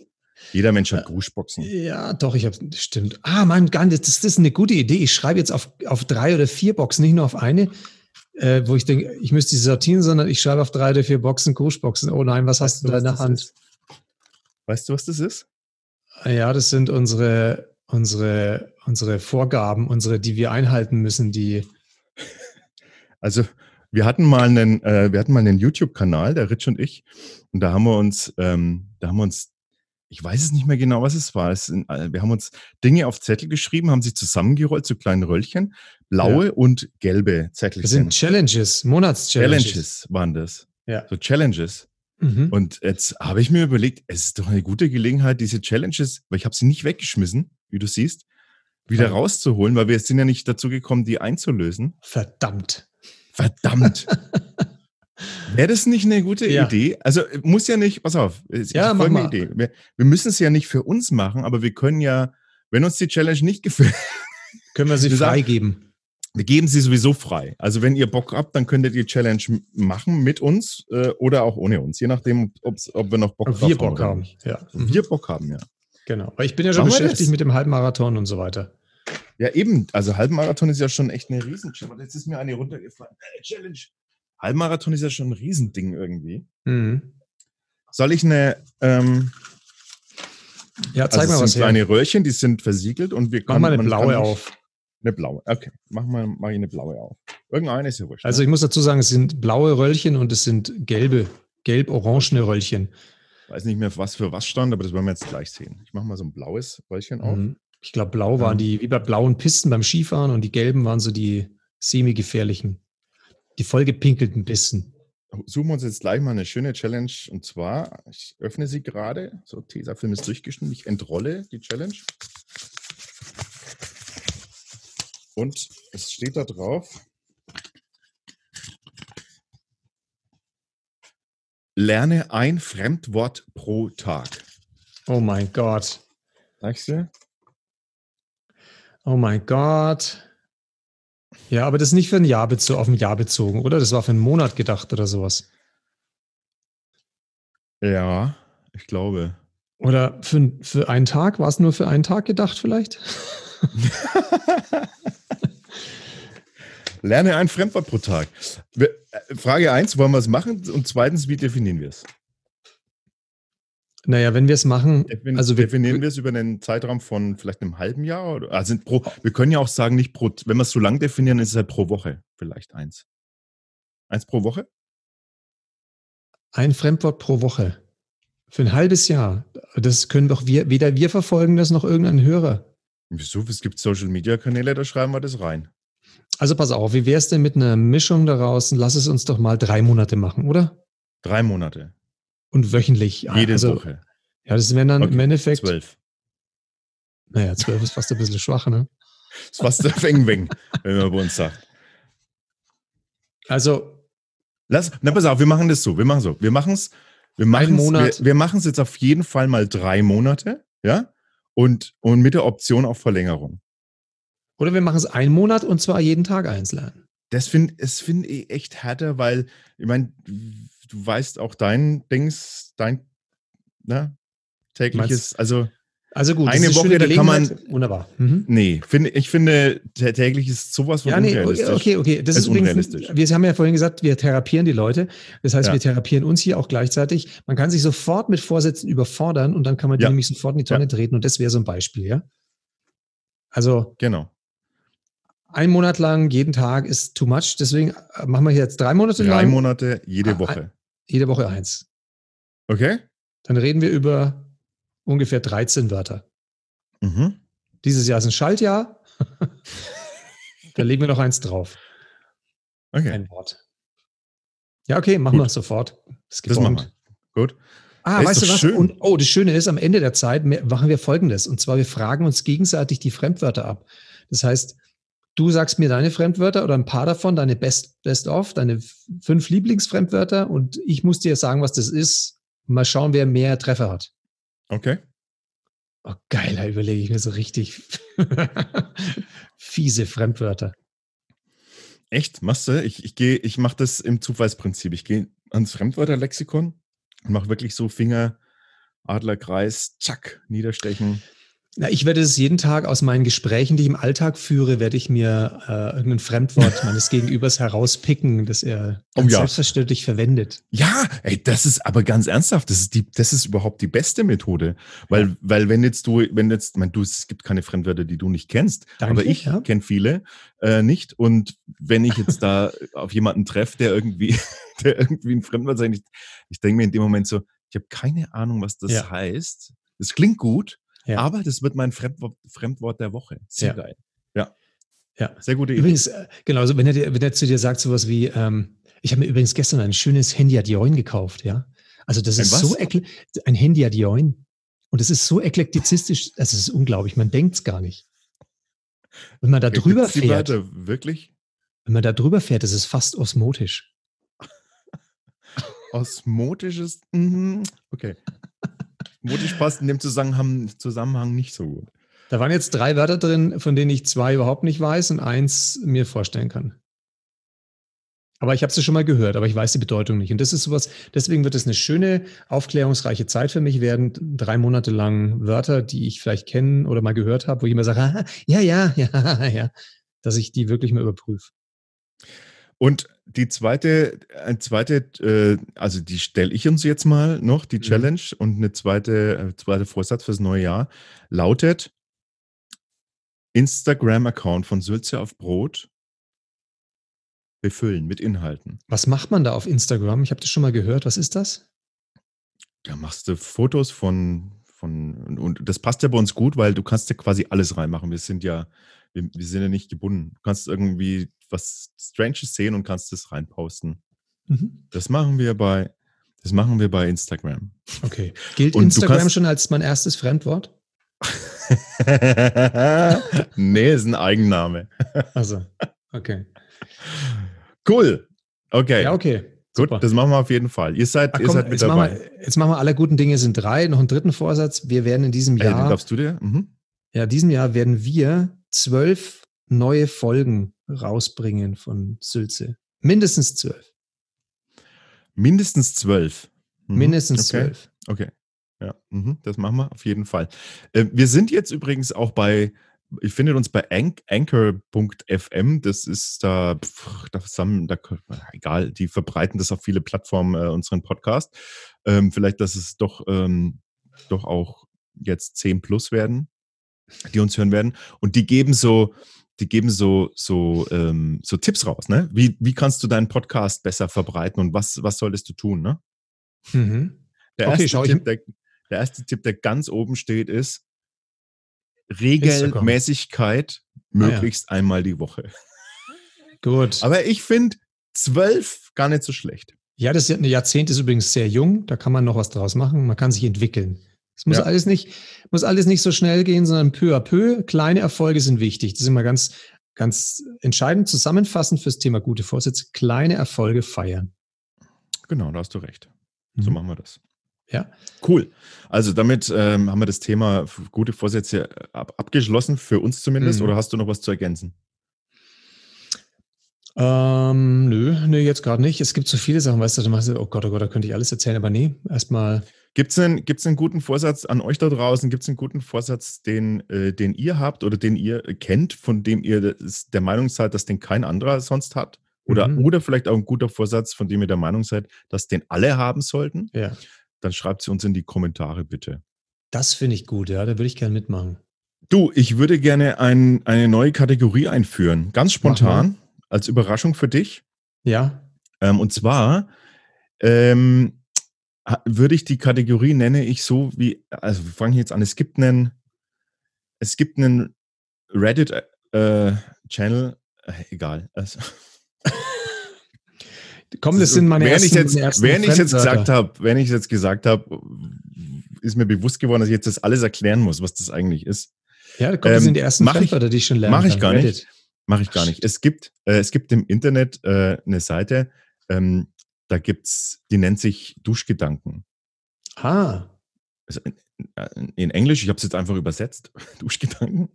Jeder Mensch hat Gruschboxen. Ja, doch, ich habe, stimmt. Ah, mein Gott, das, das ist eine gute Idee. Ich schreibe jetzt auf, auf drei oder vier Boxen, nicht nur auf eine, äh, wo ich denke, ich müsste sie sortieren, sondern ich schreibe auf drei oder vier Boxen Gruschboxen. Oh nein, was weißt hast du da in der Hand? Ist? Weißt du, was das ist? Ah ja, das sind unsere, unsere, unsere Vorgaben, unsere, die wir einhalten müssen, die. Also, wir hatten mal einen, äh, wir hatten mal einen YouTube-Kanal, der Rich und ich, und da haben wir uns, ähm, da haben wir uns, ich weiß es nicht mehr genau, was es war. Es sind, äh, wir haben uns Dinge auf Zettel geschrieben, haben sie zusammengerollt zu kleinen Röllchen, blaue ja. und gelbe Zettel. Das sind Challenges, Monatschallenges. Challenges waren das. Ja. So Challenges. Mhm. Und jetzt habe ich mir überlegt, es ist doch eine gute Gelegenheit, diese Challenges, weil ich habe sie nicht weggeschmissen, wie du siehst, wieder rauszuholen, weil wir sind ja nicht dazu gekommen, die einzulösen. Verdammt. Verdammt. Wäre das nicht eine gute ja. Idee? Also muss ja nicht, pass auf, ist ja, mach mal. Idee. Wir, wir, müssen es ja nicht für uns machen, aber wir können ja, wenn uns die Challenge nicht gefällt, können wir sie freigeben. Wir geben sie sowieso frei. Also wenn ihr Bock habt, dann könnt ihr die Challenge machen mit uns äh, oder auch ohne uns, je nachdem, ob wir noch Bock, wir Bock haben. Ja. Wir Bock haben, ja. Genau. Aber ich bin ja schon Machen beschäftigt mit dem Halbmarathon und so weiter. Ja, eben. Also Halbmarathon ist ja schon echt eine Riesen. Jetzt ist mir eine runtergefallen. Äh, Challenge. Halbmarathon ist ja schon ein Riesending irgendwie. Mhm. Soll ich eine. Ähm, ja, zeig also mal was. Das sind kleine Röhrchen, die sind versiegelt und wir können. Mach mal eine blaue auf. Eine blaue. Okay, mach mal, mach ich eine blaue auf. Irgendeine ist ja wurscht. Also ne? ich muss dazu sagen, es sind blaue Röllchen und es sind gelbe, gelb-orangene Röllchen. Weiß nicht mehr, was für was stand, aber das werden wir jetzt gleich sehen. Ich mache mal so ein blaues Röllchen auf. Mhm. Ich glaube, blau waren die, wie bei blauen Pisten beim Skifahren und die gelben waren so die semi-gefährlichen, die vollgepinkelten Pisten. Suchen wir uns jetzt gleich mal eine schöne Challenge und zwar, ich öffne sie gerade, so Tesafilm ist durchgeschnitten, ich entrolle die Challenge. Und es steht da drauf, lerne ein Fremdwort pro Tag. Oh mein Gott. Sagst du? Oh mein Gott. Ja, aber das ist nicht für ein Jahr bezogen, auf ein Jahr bezogen, oder? Das war für einen Monat gedacht oder sowas. Ja, ich glaube. Oder für, für einen Tag? War es nur für einen Tag gedacht vielleicht? Lerne ein Fremdwort pro Tag. Äh, Frage 1, wollen wir es machen? Und zweitens, wie definieren wir es? Naja, wenn wir es machen, Defin also wir, definieren wir es über einen Zeitraum von vielleicht einem halben Jahr? Oder, also pro, wir können ja auch sagen, nicht pro, wenn wir es so lang definieren, ist es halt pro Woche vielleicht eins. Eins pro Woche? Ein Fremdwort pro Woche. Für ein halbes Jahr. Das können doch wir, weder wir verfolgen das noch irgendein Hörer. Wieso? Es gibt Social Media Kanäle, da schreiben wir das rein. Also pass auf, wie wäre es denn mit einer Mischung daraus? Lass es uns doch mal drei Monate machen, oder? Drei Monate. Und wöchentlich. Jede also, Woche. Ja, das wären dann okay, im Endeffekt. Zwölf. Naja, zwölf ist fast ein bisschen schwach, ne? Das ist fast der Weng-Weng, wenn man bei uns sagt. Also. Lass, na, pass auf, wir machen das so. Wir machen so. Wir machen es. Wir machen wir, wir machen es jetzt auf jeden Fall mal drei Monate, ja? Und, und mit der Option auf Verlängerung. Oder wir machen es einen Monat und zwar jeden Tag eins lernen. Das finde find ich echt härter, weil, ich meine, du weißt auch dein Dings, dein ne, tägliches, also also gut, eine Woche, da kann man. Wunderbar. Mhm. Nee, finde, ich finde, täglich ist sowas von ja, nee, unrealistisch. Okay, okay. Das ist, ist übrigens, unrealistisch. Wir haben ja vorhin gesagt, wir therapieren die Leute. Das heißt, ja. wir therapieren uns hier auch gleichzeitig. Man kann sich sofort mit Vorsätzen überfordern und dann kann man die ja. nämlich sofort in die Tonne ja. treten und das wäre so ein Beispiel, ja? Also. Genau. Ein Monat lang, jeden Tag ist too much. Deswegen äh, machen wir jetzt drei Monate drei lang. Drei Monate, jede Woche. Jede Woche eins. Okay. Dann reden wir über ungefähr 13 Wörter. Mhm. Dieses Jahr ist ein Schaltjahr. da legen wir noch eins drauf. Okay. Ein Wort. Ja, okay, machen Gut. wir sofort. Das, das machen wir. Gut. Ah, weißt du was? Schön. Und, oh, das Schöne ist, am Ende der Zeit machen wir Folgendes. Und zwar, wir fragen uns gegenseitig die Fremdwörter ab. Das heißt, Du sagst mir deine Fremdwörter oder ein paar davon, deine Best, Best of, deine fünf Lieblingsfremdwörter und ich muss dir sagen, was das ist. Mal schauen, wer mehr Treffer hat. Okay. Oh, geil, da überlege ich mir so richtig fiese Fremdwörter. Echt? Machst du? Ich, ich gehe, ich mache das im Zufallsprinzip. Ich gehe ans Fremdwörterlexikon und mache wirklich so Finger, Adlerkreis, zack, niederstechen. Na, ich werde es jeden Tag aus meinen Gesprächen, die ich im Alltag führe, werde ich mir äh, irgendein Fremdwort meines Gegenübers herauspicken, das er Oh ja. selbstverständlich verwendet. Ja, ey, das ist aber ganz ernsthaft. Das ist die, das ist überhaupt die beste Methode, weil, weil wenn jetzt du, wenn jetzt, mein, du, es gibt keine Fremdwörter, die du nicht kennst, Danke, aber ich ja. kenne viele äh, nicht. Und wenn ich jetzt da auf jemanden treffe, der irgendwie, der irgendwie ein Fremdwort sagt, ich, ich denke mir in dem Moment so, ich habe keine Ahnung, was das heißt. Das klingt gut, Ja. aber das wird mein Fremdwort, Fremdwort der Woche. Sehr Ja. geil. Ja, Ja. sehr gute Idee. Übrigens, äh, genau, also wenn er, dir, wenn er zu dir sagt sowas wie, ähm, ich habe mir übrigens gestern ein schönes Handy Adjoin gekauft, ja. Also das Ein ist was? so ein Handy Adjoin. Und es ist so eklektizistisch, also es ist unglaublich, man denkt es gar nicht. Wenn man da drüber fährt, Wörter wirklich? wenn man da drüber fährt, ist es fast osmotisch. Osmotisches, mhm, okay. Osmotisch passt in dem Zusammenhang, Zusammenhang nicht so gut. Da waren jetzt drei Wörter drin, von denen ich zwei überhaupt nicht weiß und eins mir vorstellen kann. Aber ich habe sie schon mal gehört, aber ich weiß die Bedeutung nicht. Und das ist sowas, deswegen wird es eine schöne, aufklärungsreiche Zeit für mich werden. Drei Monate lang Wörter, die ich vielleicht kennen oder mal gehört habe, wo ich immer sage, ah, ja, ja, ja, ja, dass ich die wirklich mal überprüfe. Und die zweite, eine zweite, äh, also die stelle ich uns jetzt mal noch, die Mhm. Challenge und eine zweite, äh, zweite Vorsatz fürs neue Jahr lautet Instagram-Account von Sülze auf Brot befüllen mit Inhalten. Was macht man da auf Instagram? Ich habe das schon mal gehört. Was ist das? Da machst du Fotos von, von und, und das passt ja bei uns gut, weil du kannst ja quasi alles reinmachen. Wir sind ja, wir, wir sind ja nicht gebunden. Du kannst irgendwie was Stranges sehen und kannst das reinposten. Mhm. Das machen wir bei, das machen wir bei Instagram. Okay. Gilt Und Instagram kannst- schon als mein erstes Fremdwort? nee, ist ein Eigenname. Also, okay. Cool. Okay. Ja, okay. Gut, Super. das machen wir auf jeden Fall. Ihr seid, Ach ihr komm, seid mit jetzt, machen dabei. wir, jetzt machen wir alle guten Dinge sind drei. Noch einen dritten Vorsatz. Wir werden in diesem Ey, den Jahr, darfst du dir? Mhm. ja, diesem Jahr werden wir zwölf neue Folgen rausbringen von Sülze. Mindestens zwölf. Mindestens zwölf. Mhm. Mindestens okay. zwölf. Okay. Ja, mhm, das machen wir auf jeden Fall. Äh, wir sind jetzt übrigens auch bei, ich findet uns bei Anch- anchor.fm. Das ist da, pff, da, zusammen, da, egal, die verbreiten das auf viele Plattformen, äh, unseren Podcast. Ähm, vielleicht, dass es doch, ähm, doch auch jetzt 10 plus werden, die uns hören werden. Und die geben so, die geben so, so, ähm, so Tipps raus, ne? Wie, wie kannst du deinen Podcast besser verbreiten und was, was solltest du tun, ne? Mhm. Der, Okay, erste Tipp, der, der erste Tipp, der ganz oben steht, ist. Regelmäßigkeit Ah, ja. möglichst einmal die Woche. Gut. Aber ich finde zwölf gar nicht so schlecht. ja, das Jahr- Jahrzehnt ist übrigens sehr jung. Da kann man noch was draus machen. Man kann sich entwickeln. Es muss Ja. alles nicht, muss alles nicht so schnell gehen, sondern peu à peu. Kleine Erfolge sind wichtig. Das ist immer ganz, ganz entscheidend zusammenfassend fürs Thema gute Vorsätze. Kleine Erfolge feiern. Genau, da hast du recht. So Mhm. machen wir das. Ja. Cool. Also damit ähm, haben wir das Thema gute Vorsätze äh, ab, abgeschlossen, für uns zumindest. Mhm. Oder hast du noch was zu ergänzen? Ähm, nö, nö, jetzt gerade nicht. Es gibt so viele Sachen, weißt du, da machst du, oh Gott, oh Gott, da könnte ich alles erzählen, aber nee, erstmal, Gibt es einen, gibt's einen guten Vorsatz an euch da draußen? Gibt es einen guten Vorsatz, den, äh, den ihr habt oder den ihr äh, kennt, von dem ihr der Meinung seid, dass den kein anderer sonst hat? Oder, Mhm. oder vielleicht auch ein guter Vorsatz, von dem ihr der Meinung seid, dass den alle haben sollten? ja, Dann schreibt sie uns in die Kommentare bitte. das finde ich gut, ja, da würde ich gerne mitmachen. Du, ich würde gerne ein, eine neue Kategorie einführen. Ganz spontan, als Überraschung für dich. Ja, Ähm, und zwar ähm, würde ich die Kategorie nenne ich so wie, also wir fangen jetzt an, es gibt einen, es gibt einen Reddit äh, Channel, äh, egal. Also, komm, das sind meine wenn ersten, ich jetzt, ersten wenn ich jetzt gesagt habe, wenn ich jetzt gesagt habe, ist mir bewusst geworden, dass ich jetzt das alles erklären muss, was das eigentlich ist. Ja, komm, das ähm, sind die ersten ich- Fremdwörter, die ich schon lerne. mach ich gar nicht. Reddit. Mache ich gar nicht. Es gibt, äh, es gibt im Internet äh, eine Seite, ähm, da gibt's, die nennt sich Duschgedanken. Ah, Also, in Englisch, ich habe es jetzt einfach übersetzt, Duschgedanken.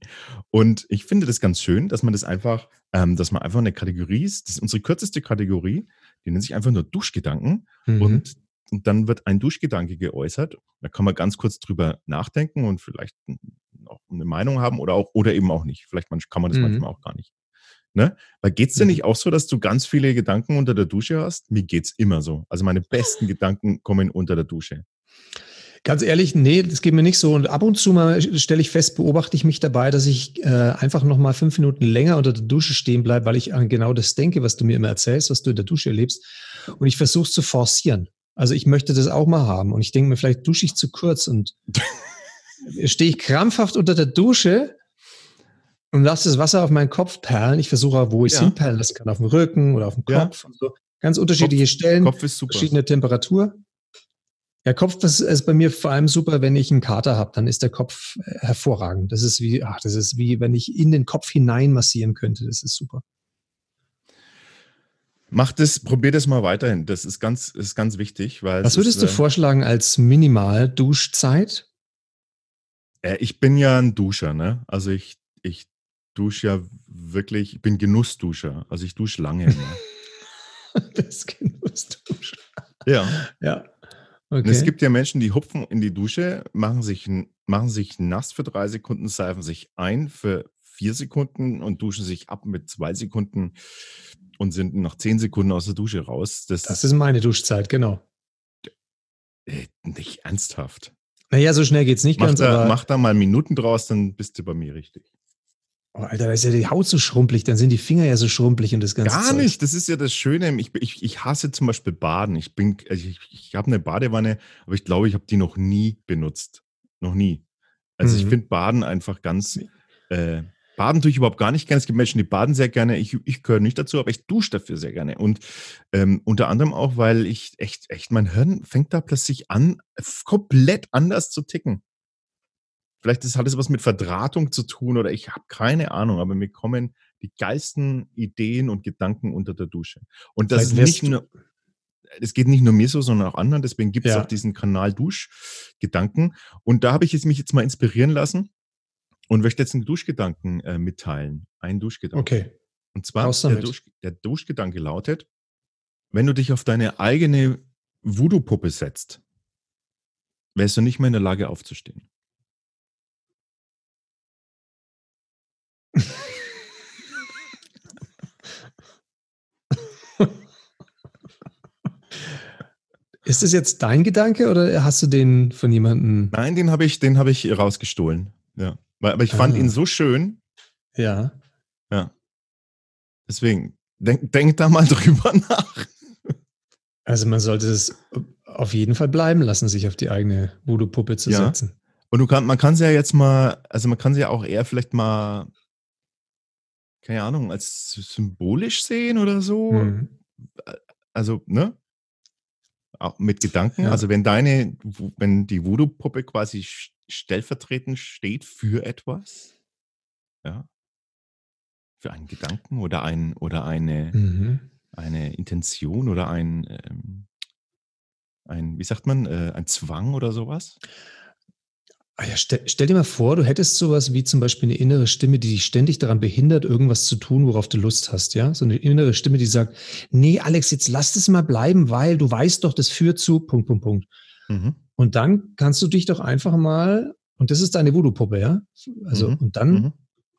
Und ich finde das ganz schön, dass man das einfach, ähm, dass man einfach eine Kategorie ist, das ist unsere kürzeste Kategorie, die nennt sich einfach nur Duschgedanken. Mhm. Und, und dann wird ein Duschgedanke geäußert. Da kann man ganz kurz drüber nachdenken und vielleicht auch eine Meinung haben oder auch, oder eben auch nicht. Vielleicht kann man das mhm. manchmal auch gar nicht. Ne? Weil geht's dir mhm. nicht auch so, dass du ganz viele Gedanken unter der Dusche hast? Mir geht's immer so. Also meine besten Gedanken kommen unter der Dusche. Ganz ehrlich, nee, das geht mir nicht so. Und ab und zu mal stelle ich fest, beobachte ich mich dabei, dass ich äh, einfach noch mal fünf Minuten länger unter der Dusche stehen bleibe, weil ich an genau das denke, was du mir immer erzählst, was du in der Dusche erlebst. Und ich versuche es zu forcieren. Also ich möchte das auch mal haben. Und ich denke mir, vielleicht dusche ich zu kurz und stehe ich krampfhaft unter der Dusche und lasse das Wasser auf meinen Kopf perlen. Ich versuche auch, wo ich es ja. hinperlen lassen kann, auf dem Rücken oder auf dem Kopf. Ja. So. Ganz unterschiedliche Kopf, Stellen, Kopf ist super. verschiedene Temperatur. Ja, Kopf ist, ist bei mir vor allem super, wenn ich einen Kater habe, dann ist der Kopf äh, hervorragend. Das ist wie, ach, das ist wie, wenn ich in den Kopf hinein massieren könnte. Das ist super. Mach das, probier das mal weiterhin. Das ist ganz, ist ganz wichtig, weil. Was würdest ist, du äh, vorschlagen als Minimal-Duschzeit? Äh, ich bin ja ein Duscher, ne? Also ich, ich dusche ja wirklich, ich bin Genussduscher. Also ich dusche lange. Ne? das Genussduscher. Ja. Ja. Okay. es gibt ja Menschen, die hupfen in die Dusche, machen sich, machen sich nass für drei Sekunden, seifen sich ein für vier Sekunden und duschen sich ab mit zwei Sekunden und sind nach zehn Sekunden aus der Dusche raus. Das, das ist meine Duschzeit, genau. Äh, nicht ernsthaft. Naja, so schnell geht es nicht mach ganz. Da, mach da mal Minuten draus, dann bist du bei mir richtig. Oh, Alter, da ist ja die Haut so schrumpelig, dann sind die Finger ja so schrumpelig und das Ganze. Gar Zeug. nicht, das ist ja das Schöne. Ich, ich, ich hasse zum Beispiel Baden. Ich bin, also ich, ich habe eine Badewanne, aber ich glaube, ich habe die noch nie benutzt. Noch nie. Also mhm. ich finde Baden einfach ganz. Äh, Baden tue ich überhaupt gar nicht gerne. Es gibt Menschen, die baden sehr gerne. Ich, ich gehöre nicht dazu, aber ich dusche dafür sehr gerne. Und ähm, unter anderem auch, weil ich echt, echt, mein Hirn fängt da plötzlich an, komplett anders zu ticken. Vielleicht ist, hat es was mit Verdrahtung zu tun oder ich habe keine Ahnung, aber mir kommen die geilsten Ideen und Gedanken unter der Dusche. Und das ist nicht nur, es geht nicht nur mir so, sondern auch anderen. Deswegen gibt es ja. auch diesen Kanal Duschgedanken. Und da habe ich mich jetzt mal inspirieren lassen und möchte jetzt einen Duschgedanken äh, mitteilen. Einen Duschgedanken. Okay. Und zwar, der, Dusch, der Duschgedanke lautet, wenn du dich auf deine eigene Voodoo-Puppe setzt, wärst du nicht mehr in der Lage aufzustehen. Ist das jetzt dein Gedanke oder hast du den von jemandem? Nein, den habe ich, den habe ich rausgestohlen. Ja. Aber ich fand ah. ihn so schön. Ja. Ja. Deswegen, denk, denk da mal drüber nach. Also man sollte es auf jeden Fall bleiben lassen, sich auf die eigene Voodoo-Puppe zu ja. setzen. Und du kann, man kann sie ja jetzt mal, also man kann sie ja auch eher vielleicht mal keine Ahnung, als symbolisch sehen oder so. Mhm. Also, ne? Auch mit Gedanken. Ja. Also, wenn deine, wenn die Voodoo-Puppe quasi stellvertretend steht für etwas, ja, für einen Gedanken oder ein oder eine, mhm. eine Intention oder ein, ähm, ein, wie sagt man, äh, ein Zwang oder sowas. Ah ja, stell, stell, dir mal vor, du hättest sowas wie zum Beispiel eine innere Stimme, die dich ständig daran behindert, irgendwas zu tun, worauf du Lust hast, ja? So eine innere Stimme, die sagt, nee, Alex, jetzt lass das mal bleiben, weil du weißt doch, das führt zu, Punkt, Punkt, Punkt. Mhm. Und dann kannst du dich doch einfach mal, und das ist deine Voodoo-Puppe, ja? Also, mhm. und dann mhm.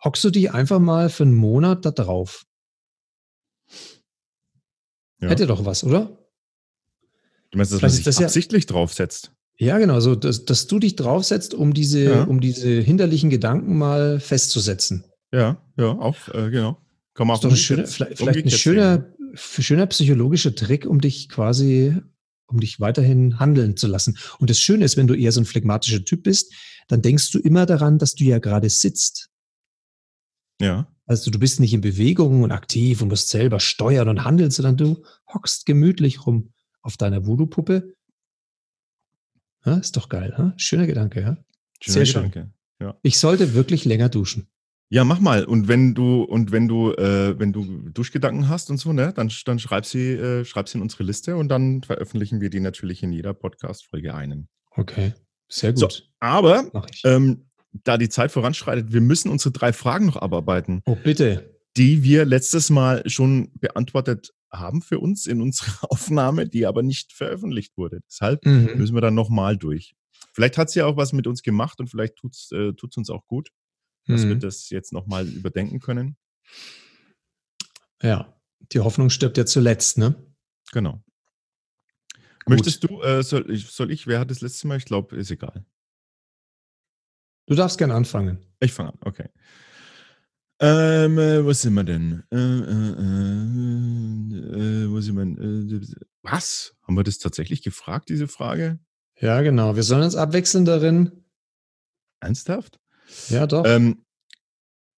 hockst du dich einfach mal für einen Monat da drauf. Ja. Hätte doch was, oder? Du meinst, dass Vielleicht man sich das absichtlich ja, draufsetzt? Ja, genau, so dass, dass du dich draufsetzt, um diese, ja. um diese hinderlichen Gedanken mal festzusetzen. Ja, ja, auch, äh, genau. Kann man auch ist doch eine schöne, vielleicht, vielleicht ein schöner, schöner psychologischer Trick, um dich quasi, um dich weiterhin handeln zu lassen. Und das Schöne ist, wenn du eher so ein phlegmatischer Typ bist, dann denkst du immer daran, dass du ja gerade sitzt. Ja. Also du bist nicht in Bewegung und aktiv und musst selber steuern und handeln, sondern du hockst gemütlich rum auf deiner Voodoo-Puppe ja, ist doch geil, ha? schöner Gedanke, ja. Schöner Sehr Gedanke. Schön. Ja. Ich sollte wirklich länger duschen. Ja, mach mal. Und wenn du und wenn du äh, wenn du Duschgedanken hast und so, ne, dann, dann schreib sie äh, schreib sie in unsere Liste und dann veröffentlichen wir die natürlich in jeder Podcast-Folge einen. Okay. Sehr gut. So, aber ähm, da die Zeit voranschreitet, wir müssen unsere drei Fragen noch abarbeiten. Oh, bitte. Die wir letztes Mal schon beantwortet haben für uns in unserer Aufnahme, die aber nicht veröffentlicht wurde. Deshalb mhm. müssen wir dann nochmal durch. Vielleicht hat sie ja auch was mit uns gemacht und vielleicht tut es äh, uns auch gut, dass mhm. wir das jetzt nochmal überdenken können. Ja, die Hoffnung stirbt ja zuletzt, ne? Genau. Gut. Möchtest du, äh, soll, ich, soll ich, wer hat das letzte Mal? Ich glaube, ist egal. Du darfst gerne anfangen. Ich fange an, okay. Ähm, äh, was sind wir denn? Äh, äh, äh, wo sind wir? Äh, was? Haben wir das tatsächlich gefragt, diese Frage? Ja, genau. Wir sollen uns abwechseln darin. Ernsthaft? Ja, doch. Ähm,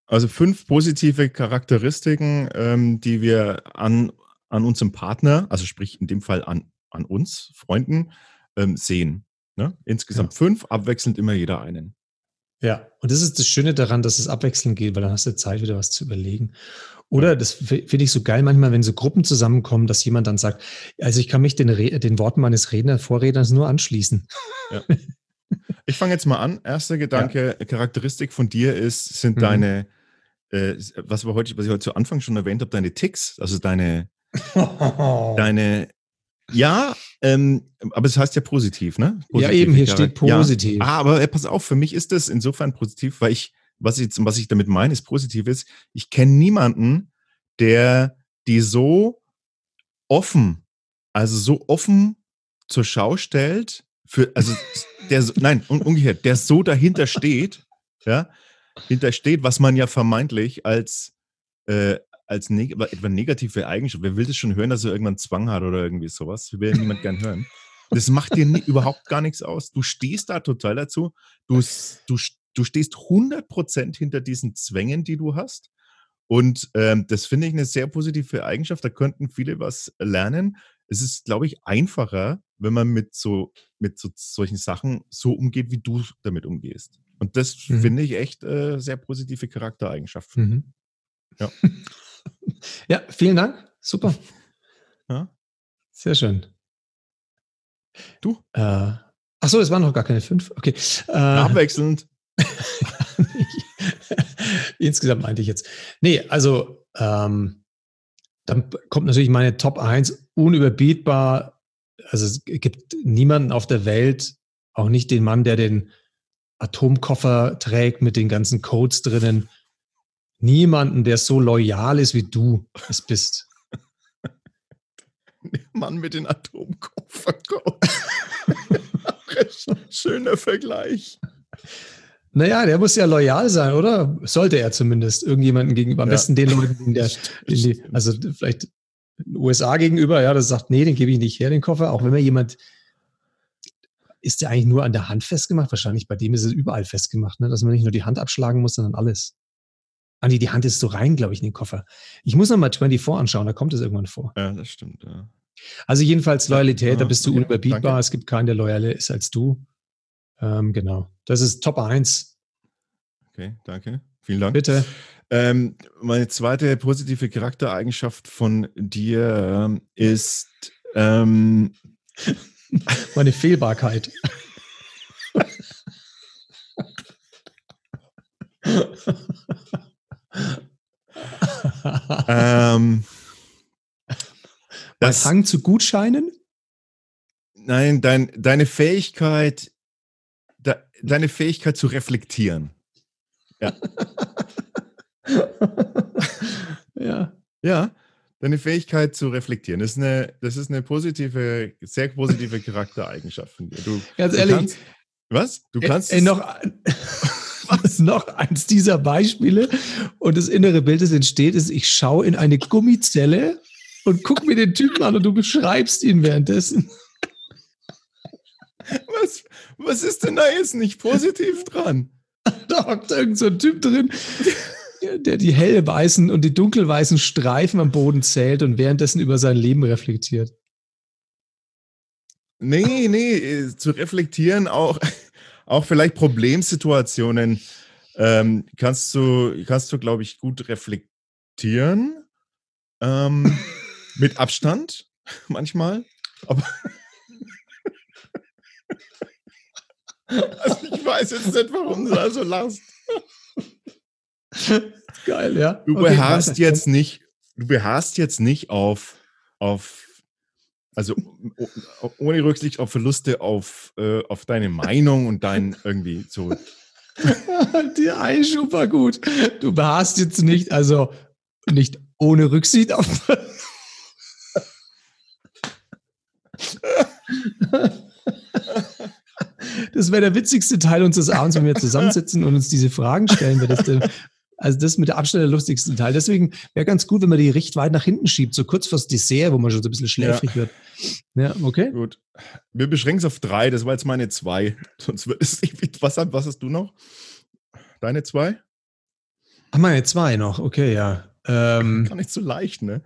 also fünf positive Charakteristiken, ähm, die wir an, an unserem Partner, also sprich in dem Fall an, an uns, Freunden, ähm, sehen. Ne? Insgesamt ja. fünf, abwechselnd immer jeder einen. Ja, und das ist das Schöne daran, dass es abwechselnd geht, weil dann hast du Zeit, wieder was zu überlegen. Oder das finde ich so geil manchmal, wenn so Gruppen zusammenkommen, dass jemand dann sagt, also ich kann mich den, den Worten meines Redner, Vorredners nur anschließen. Ja. Ich fange jetzt mal an. Erster Gedanke, ja. Charakteristik von dir ist, sind mhm. deine, äh, was, wir heute, was ich heute zu Anfang schon erwähnt habe, deine Ticks, also deine, deine ja, ähm, aber es heißt ja positiv, ne? Positiv, ja, eben, hier steht positiv. Ja, ah, aber äh, pass auf, für mich ist das insofern positiv, weil ich, was ich, was ich damit meine, ist positiv ist, ich kenne niemanden, der die so offen, also so offen zur Schau stellt, für, also der, nein, umgekehrt, der so dahinter steht, ja, hintersteht, was man ja vermeintlich als, äh, als neg etwa negative Eigenschaft. Wer will das schon hören, dass er irgendwann Zwang hat oder irgendwie sowas? Will niemand gern hören. Das macht dir nie, überhaupt gar nichts aus. Du stehst da total dazu. Du, du, du stehst 100% hinter diesen Zwängen, die du hast. Und ähm, das finde ich eine sehr positive Eigenschaft. Da könnten viele was lernen. Es ist, glaube ich, einfacher, wenn man mit so mit so, solchen Sachen so umgeht, wie du damit umgehst. Und das mhm. finde ich echt äh, sehr positive Charaktereigenschaften. Mhm. Ja. Ja, vielen Dank. Super. Ja. Sehr schön. Du? Äh, ach so, es waren noch gar keine fünf. Okay. Äh, Abwechselnd. Insgesamt meinte ich jetzt. Nee, also ähm, dann kommt natürlich meine Top 1 unüberbietbar. Also es gibt niemanden auf der Welt, auch nicht den Mann, der den Atomkoffer trägt mit den ganzen Codes drinnen, niemanden, der so loyal ist, wie du es bist. Der Mann mit den Atomkoffercodes. Schöner Vergleich. Naja, der muss ja loyal sein, oder? Sollte er zumindest irgendjemanden gegenüber. Am ja. besten den Leuten, der, die, also vielleicht den USA gegenüber, ja, das sagt, nee, den gebe ich nicht her, den Koffer. Auch wenn mir jemand, ist der eigentlich nur an der Hand festgemacht? Wahrscheinlich bei dem ist es überall festgemacht, ne? dass man nicht nur die Hand abschlagen muss, sondern alles. Ah, nee, die Hand ist so rein, glaube ich, in den Koffer. Ich muss noch mal 24 anschauen, da kommt es irgendwann vor. Ja, das stimmt, ja. Also jedenfalls Loyalität, ja, da bist du okay, unüberbietbar. Danke. Es gibt keinen, der loyaler ist als du. Ähm, genau. Das ist Top 1. Okay, danke. Vielen Dank. Bitte. Ähm, meine zweite positive Charaktereigenschaft von dir ähm, ist ähm, meine Fehlbarkeit. ähm, das Hang zu Gutscheinen? Nein, dein, deine Fähigkeit, de, deine Fähigkeit zu reflektieren. Ja. ja. Ja, deine Fähigkeit zu reflektieren. Das ist eine, das ist eine positive, sehr positive Charaktereigenschaft von dir. Du, Ganz ehrlich. Kannst, was? Du kannst. Äh, äh, noch, was noch eins dieser Beispiele und das innere Bild, das entsteht, ist, ich schaue in eine Gummizelle und gucke mir den Typen an und du beschreibst ihn währenddessen. Was, was ist denn da jetzt nicht positiv dran? Da hockt irgend so ein Typ drin, der die hellweißen und die dunkelweißen Streifen am Boden zählt und währenddessen über sein Leben reflektiert. Nee, nee, zu reflektieren auch auch vielleicht Problemsituationen ähm, kannst du, kannst du, glaube ich, gut reflektieren. Ähm, mit Abstand manchmal. Aber Also ich weiß jetzt nicht, warum du da so lachst. Geil, ja. Du Okay, beharrst jetzt nicht, du beharrst jetzt nicht auf, auf also ohne Rücksicht auf Verluste auf, äh, auf deine Meinung und dein irgendwie so. Die Einschub war gut. Du beharrst jetzt nicht, also nicht ohne Rücksicht auf. Das wäre der witzigste Teil unseres Abends, wenn wir zusammensitzen und uns diese Fragen stellen. Das also das mit der Abstand der lustigste Teil. Deswegen wäre ganz gut, wenn man die recht weit nach hinten schiebt, so kurz vors Dessert, wo man schon so ein bisschen schläfrig wird. Ja, okay. Gut. Wir beschränken es auf drei, das war jetzt meine zwei. Sonst wird es nicht. Was, was hast du noch? Deine zwei? Ach, meine zwei noch. Okay, ja. Ähm, Gar nicht so leicht, ne?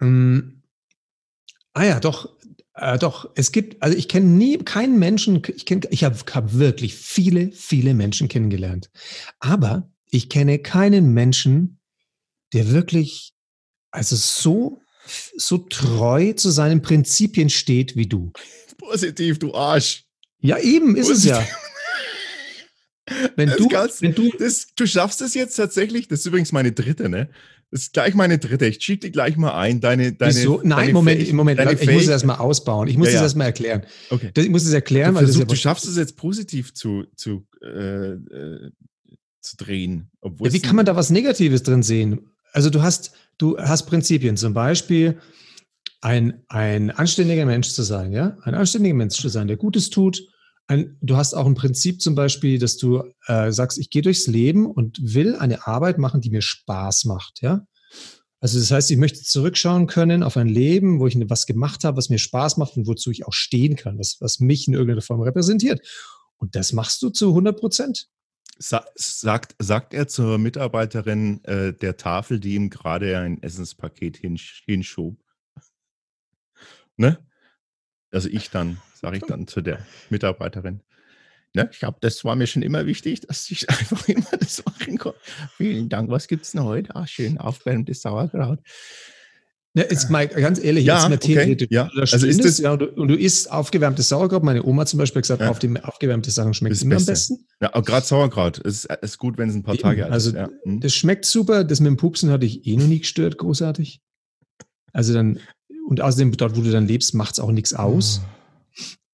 Ähm, ah ja, doch, äh, doch. Es gibt, also ich kenne nie keinen Menschen, ich kenne, ich habe hab wirklich viele, viele Menschen kennengelernt. Aber ich kenne keinen Menschen, der wirklich, also so, so treu zu seinen Prinzipien steht wie du. Positiv, du Arsch. Ja, eben ist es ja. Wenn Das du, kannst- wenn du, Das, du schaffst es jetzt tatsächlich. Das ist übrigens meine dritte, ne? Das ist gleich meine dritte. Ich schieb dir gleich mal ein. Deine, deine, wieso? Nein, deine Moment, Fähig- Moment, deine ich muss es Fähig- erstmal ausbauen. Ich muss Ja, ja. erstmal erklären. Okay. Das, ich muss es erklären, Du, weil das versuch, ja du schaffst es jetzt positiv zu, zu, äh, äh, zu drehen. Obwohl Ja, wie kann man da was Negatives drin sehen? Also du hast, du hast Prinzipien, zum Beispiel ein, ein anständiger Mensch zu sein, ja? Ein anständiger Mensch zu sein, der Gutes tut. Ein, du hast auch ein Prinzip zum Beispiel, dass du äh, sagst, ich gehe durchs Leben und will eine Arbeit machen, die mir Spaß macht, ja? Also das heißt, ich möchte zurückschauen können auf ein Leben, wo ich was gemacht habe, was mir Spaß macht und wozu ich auch stehen kann, was, was mich in irgendeiner Form repräsentiert. Und das machst du zu 100 Prozent. Sa sagt, sagt er zur Mitarbeiterin äh, der Tafel, die ihm gerade ein Essenspaket hinsch hinschob. Ne? Also ich dann, sage ich dann zu der Mitarbeiterin. Ne? Ich glaube, das war mir schon immer wichtig, dass ich einfach immer das machen konnte. Vielen Dank. Was gibt's denn heute? Ah, schön aufwärmtes Sauerkraut. Ja, jetzt mal ganz ehrlich, Ja, jetzt mal okay, theoretisch. ja. Da Also also ist das- ja, und, du, und du isst aufgewärmtes Sauerkraut. Meine Oma zum Beispiel hat gesagt, Ja. auf dem aufgewärmte Sachen schmeckt immer am Beste. besten. Ja, gerade Sauerkraut. Es ist, ist gut, wenn es ein paar Eben, Tage alt also ist. Ja. Hm. Das schmeckt super. Das mit dem Pupsen hatte ich eh noch nie gestört, großartig. Also dann, und außerdem, dort, wo du dann lebst, macht es auch nichts aus.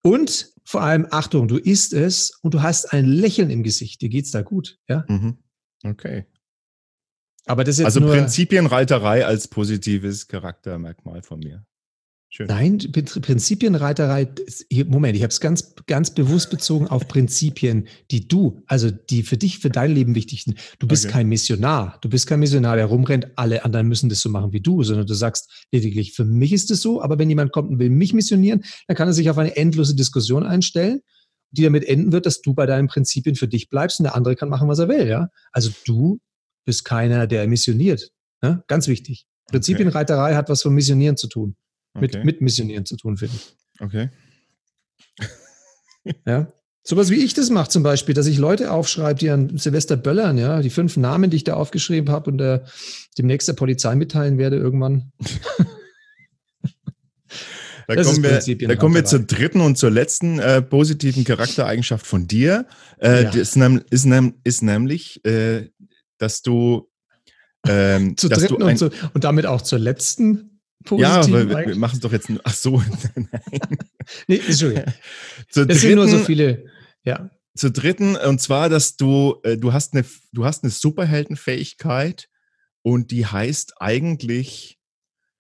Und vor allem, Achtung, du isst es und du hast ein Lächeln im Gesicht. Dir geht's da gut, ja? Mhm. Okay. Aber das ist jetzt Also Prinzipienreiterei als positives Charaktermerkmal von mir. Schön. Nein, Prin- Prinzipienreiterei, Moment, ich habe es ganz, ganz bewusst bezogen auf Prinzipien, die du, also die für dich, für dein Leben wichtig sind. Du bist Okay. kein Missionar. Du bist kein Missionar, der rumrennt, alle anderen müssen das so machen wie du, sondern du sagst lediglich, für mich ist es so, aber wenn jemand kommt und will mich missionieren, dann kann er sich auf eine endlose Diskussion einstellen, die damit enden wird, dass du bei deinen Prinzipien für dich bleibst und der andere kann machen, was er will, ja? Also du bist keiner, der missioniert. Ne? Ganz wichtig. Prinzipienreiterei hat was von Missionieren zu tun. Mit, Okay. mit Missionieren zu tun, finde ich. okay. Ja. Sowas wie ich das mache zum Beispiel, dass ich Leute aufschreibe, die an Silvester böllern, ja, die fünf Namen, die ich da aufgeschrieben habe und äh, demnächst der Polizei mitteilen werde irgendwann. Da Das ist kommen, wir, da kommen wir zur dritten und zur letzten äh, positiven Charaktereigenschaft von dir. Äh, Ja. das ist, nem, ist, nem, ist nämlich, äh, dass du, ähm, Zur dass dritten du ein, und, zu, und damit auch zur letzten ja, positiven. weil wir, machen es doch jetzt. Ach so, nein. nee, Entschuldigung. zur Das sind nur so viele. Ja. zur dritten und zwar, dass du, äh, du hast eine, du hast eine Superheldenfähigkeit und die heißt eigentlich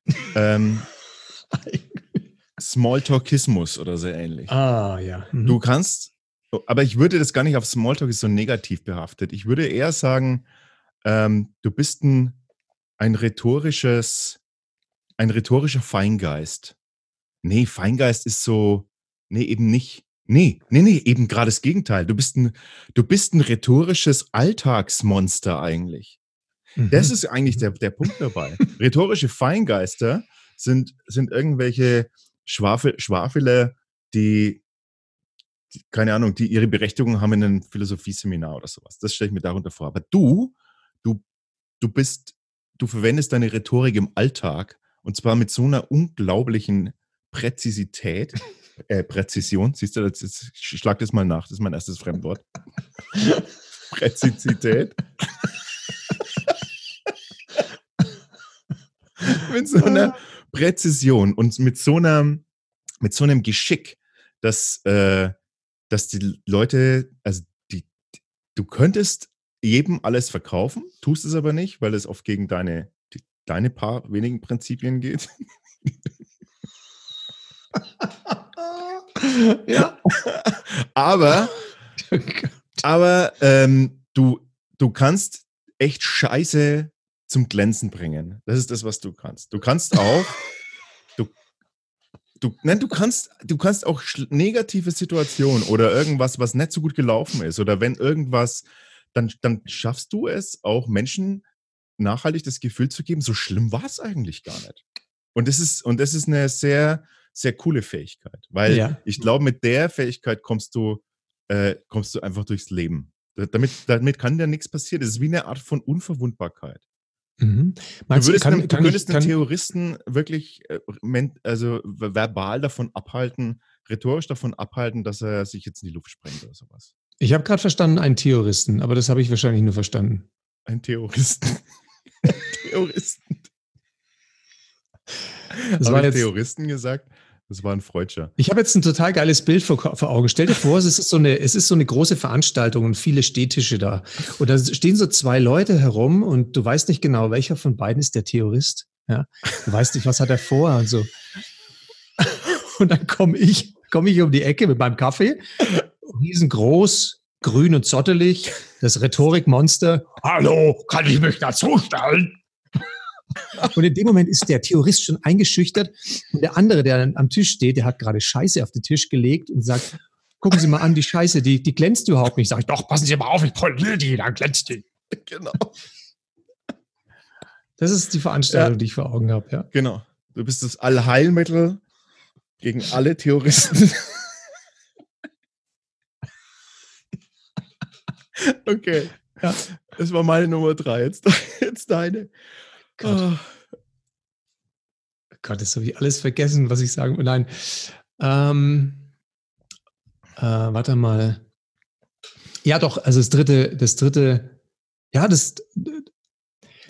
ähm, Smalltalkismus oder so ähnlich. Ah, ja. Mhm. Du kannst, aber ich würde das gar nicht auf Smalltalk ist so negativ behaftet. Ich würde eher sagen, ähm, du bist ein, ein rhetorisches, ein rhetorischer Feingeist. Nee, Feingeist ist so, nee, eben nicht. Nee, nee, nee, eben gerade das Gegenteil. Du bist ein, du bist ein rhetorisches Alltagsmonster eigentlich. Mhm. Das ist eigentlich der, der Punkt dabei. Rhetorische Feingeister sind, sind irgendwelche Schwafel, Schwafeler, die, die, keine Ahnung, die ihre Berechtigung haben in einem Philosophieseminar oder sowas. Das stelle ich mir darunter vor. Aber du, du, du bist, du verwendest deine Rhetorik im Alltag und zwar mit so einer unglaublichen Präzisität, äh, Präzision. Siehst du, jetzt, jetzt schlag das mal nach. Das ist mein erstes Fremdwort. Präzisität. mit so einer Präzision und mit so einer, mit so einem Geschick, dass, äh, dass die Leute, also die, du könntest jedem alles verkaufen, tust es aber nicht, weil es oft gegen deine, deine paar wenigen Prinzipien geht. ja. aber, aber ähm, du, du kannst echt Scheiße zum Glänzen bringen. Das ist das, was du kannst. Du kannst auch, du, du, nein, du kannst, du kannst auch negative Situationen oder irgendwas, was nicht so gut gelaufen ist oder wenn irgendwas, dann, dann schaffst du es auch Menschen nachhaltig das Gefühl zu geben, so schlimm war es eigentlich gar nicht. Und das ist, und das ist eine sehr, sehr coole Fähigkeit, weil ja. ich glaube, mit der Fähigkeit kommst du, äh, kommst du einfach durchs Leben. Damit, damit kann dir nichts passieren. Das ist wie eine Art von Unverwundbarkeit. Mhm. Meinst, du würdest, kann, einen, du könntest ich, einen Terroristen wirklich äh, also verbal davon abhalten, rhetorisch davon abhalten, dass er sich jetzt in die Luft sprengt oder sowas. Ich habe gerade verstanden, einen Terroristen, aber das habe ich wahrscheinlich nur verstanden. Ein Terroristen. Terroristen. Das war jetzt, Terroristen gesagt? Das war ein Freudscher. Ich habe jetzt ein total geiles Bild vor, vor, Augen. Stell dir vor, es ist, so eine, es ist so eine große Veranstaltung und viele Stehtische da. Und da stehen so zwei Leute herum und du weißt nicht genau, welcher von beiden ist der Terrorist. Ja? Du weißt nicht, was hat er vor und so. Und dann komme ich, komme ich um die Ecke mit meinem Kaffee, riesengroß, grün und zottelig, das Rhetorikmonster. Hallo, kann ich mich dazustellen? Und in dem Moment ist der Terrorist schon eingeschüchtert und der andere, der am Tisch steht, der hat gerade Scheiße auf den Tisch gelegt und sagt, gucken Sie mal an, die Scheiße, die, die glänzt überhaupt nicht. Sag ich, doch, passen Sie mal auf, ich poliere die, dann glänzt die. Genau. Das ist die Veranstaltung, ja. die ich vor Augen habe, ja. Genau. Du bist das Allheilmittel gegen alle Terroristen. okay. Ja. Das war meine Nummer drei. Jetzt, jetzt deine. Gott. Oh. Gott, das habe ich alles vergessen, was ich sagen will. Nein. Ähm, äh, warte mal. Ja, doch, also das dritte, das dritte, ja, das,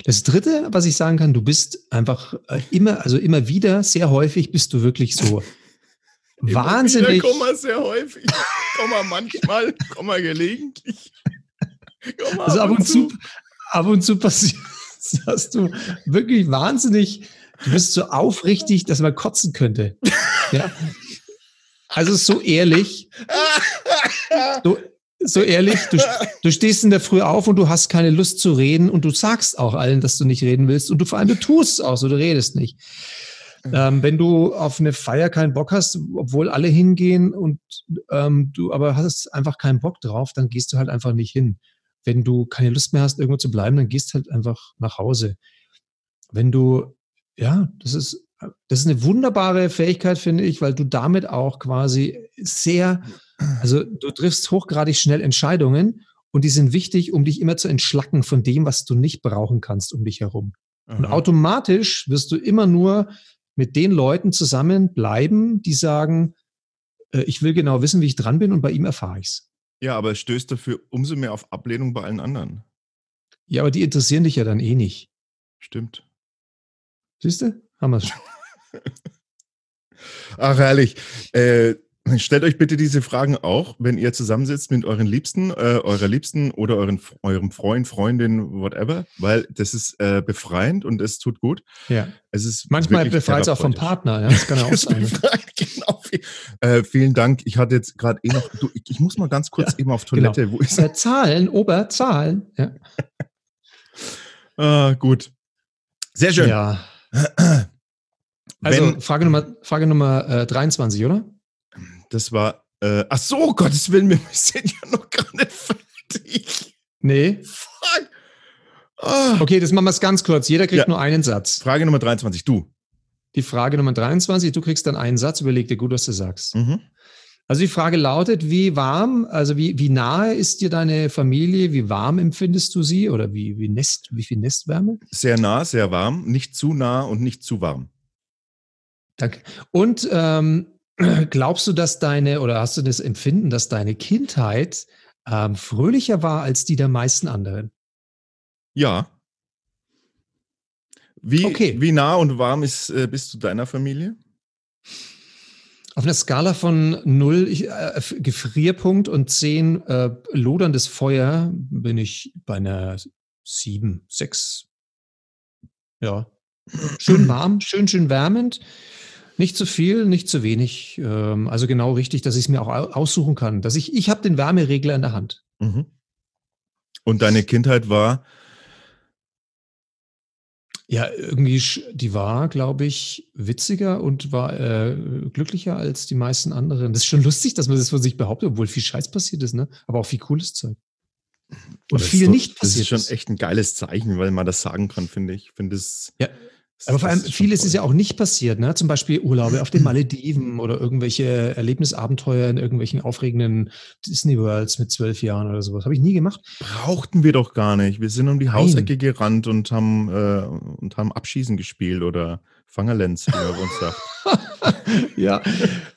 das dritte, was ich sagen kann, du bist einfach äh, immer, also immer wieder, sehr häufig bist du wirklich so wahnsinnig. Wieder, komm mal sehr häufig, komm mal manchmal, komm mal gelegentlich. Komm mal also ab und zu, ab und zu passiert hast du wirklich wahnsinnig, du bist so aufrichtig, dass man kotzen könnte. Ja. Also so ehrlich, so, so ehrlich, du, du stehst in der Früh auf und du hast keine Lust zu reden und du sagst auch allen, dass du nicht reden willst und du vor allem du tust es auch so, du redest nicht. Ähm, wenn du auf eine Feier keinen Bock hast, obwohl alle hingehen und ähm, du aber hast einfach keinen Bock drauf, dann gehst du halt einfach nicht hin. Wenn du keine Lust mehr hast, irgendwo zu bleiben, dann gehst halt einfach nach Hause. Wenn du, ja, das ist, das ist eine wunderbare Fähigkeit, finde ich, weil du damit auch quasi sehr, also du triffst hochgradig schnell Entscheidungen und die sind wichtig, um dich immer zu entschlacken von dem, was du nicht brauchen kannst um dich herum. Aha. Und automatisch wirst du immer nur mit den Leuten zusammenbleiben, die sagen, äh, ich will genau wissen, wie ich dran bin und bei ihm erfahre ich es. Ja, aber es stößt dafür umso mehr auf Ablehnung bei allen anderen. Ja, aber die interessieren dich ja dann eh nicht. Stimmt. Siehst du? Haben wir es schon. Ach, herrlich. Äh, Stellt euch bitte diese Fragen auch, wenn ihr zusammensitzt mit euren Liebsten, äh, eurer Liebsten oder euren, eurem Freund, Freundin, whatever, weil das ist äh, befreiend und es tut gut. Ja. Es ist Manchmal befreit es auch vom Partner, ja. Das kann auch sein. Befreit, genau. Äh, vielen Dank. Ich hatte jetzt gerade eh noch, du, ich, ich, muss mal ganz kurz ja, eben auf Toilette. Genau. Wo ist äh, Zahlen, Ober, Zahlen. Ja. ah, gut. Sehr schön. Ja. Also wenn, Frage Nummer, Frage Nummer äh, 23, oder? Das war, äh, ach so, Gottes Willen, wir sind ja noch gar nicht fertig. Nee. Fuck. Oh. Okay, das machen wir es ganz kurz. Jeder kriegt ja. nur einen Satz. Frage Nummer 23, du. Die Frage Nummer 23, du kriegst dann einen Satz, überleg dir gut, was du sagst. Mhm. Also die Frage lautet, wie warm, also wie, wie nahe ist dir deine Familie, wie warm empfindest du sie oder wie, wie, Nest, wie viel Nestwärme? Sehr nah, sehr warm, nicht zu nah und nicht zu warm. Danke. Und ähm, glaubst du, dass deine, oder hast du das Empfinden, dass deine Kindheit ähm, fröhlicher war als die der meisten anderen? Ja. Wie, Okay. wie nah und warm ist, äh, bist du deiner Familie? Auf einer Skala von 0 ich, äh, Gefrierpunkt und 10 äh, loderndes Feuer bin ich bei einer 7, 6. Ja. Schön warm, schön, schön wärmend. Nicht zu viel, nicht zu wenig. Ähm, also genau richtig, dass ich es mir auch au- aussuchen kann. Dass ich, ich habe den Wärmeregler in der Hand. Mhm. Und deine Kindheit war, Ja, irgendwie, die war, glaube ich, witziger und war äh, glücklicher als die meisten anderen. Das ist schon lustig, dass man das von sich behauptet, obwohl viel Scheiß passiert ist, ne? Aber auch viel cooles Zeug. Und das viel so- nicht Das passiert ist schon echt ein geiles Zeichen, weil man das sagen kann, finde ich. Ich finde es. Ja, Aber vor allem vieles toll. ist ja auch nicht passiert, ne? Zum Beispiel Urlaube auf den Malediven oder irgendwelche Erlebnisabenteuer in irgendwelchen aufregenden Disney Worlds mit zwölf Jahren oder sowas. Habe ich nie gemacht. Brauchten wir doch gar nicht. Wir sind um die Nein. Hausecke gerannt und haben, äh, und haben Abschießen gespielt oder Fangerlenz, wie man bei uns sagt. ja,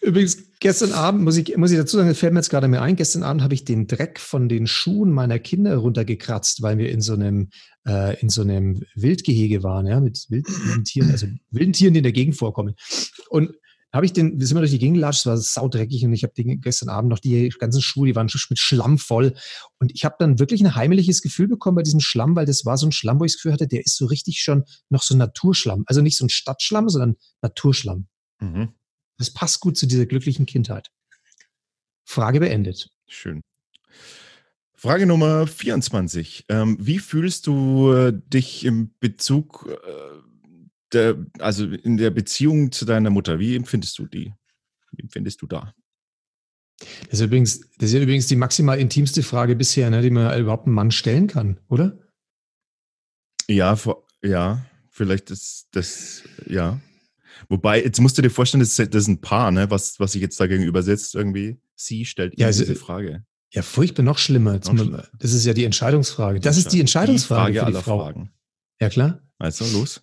übrigens, gestern Abend, muss ich, muss ich dazu sagen, das fällt mir jetzt gerade mehr ein, gestern Abend habe ich den Dreck von den Schuhen meiner Kinder runtergekratzt, weil wir in so einem, äh, in so einem Wildgehege waren, ja, mit wild- wilden Tieren, also wilden Tieren, die in der Gegend vorkommen. Und habe ich den, wir sind mal durch die Gegend gelatscht, es war saudreckig und ich habe gestern Abend noch die ganzen Schuhe, die waren schon mit Schlamm voll. Und ich habe dann wirklich ein heimeliges Gefühl bekommen bei diesem Schlamm, weil das war so ein Schlamm, wo ich das Gefühl hatte, der ist so richtig schon noch so Naturschlamm. Also nicht so ein Stadtschlamm, sondern Naturschlamm. Mhm. Das passt gut zu dieser glücklichen Kindheit. Frage beendet. Schön. Frage Nummer 24. Ähm, wie fühlst du äh, dich im Bezug, äh, der, also in der Beziehung zu deiner Mutter? Wie empfindest du die? Wie empfindest du da? Das ist übrigens, das ist übrigens die maximal intimste Frage bisher, ne, die man überhaupt einem Mann stellen kann, oder? Ja, vor, ja, vielleicht ist das, ja. Wobei, jetzt musst du dir vorstellen, das ist, das ist ein Paar, ne, was, was sich jetzt da gegenüber sitzt irgendwie. Sie stellt Ja, also- diese Frage. Ja, furchtbar noch schlimmer. Noch schlimmer. Das ist ja die Entscheidungsfrage. Das ist die Entscheidungsfrage Die für Frage die aller Frau. Fragen. Ja, klar. Also, los.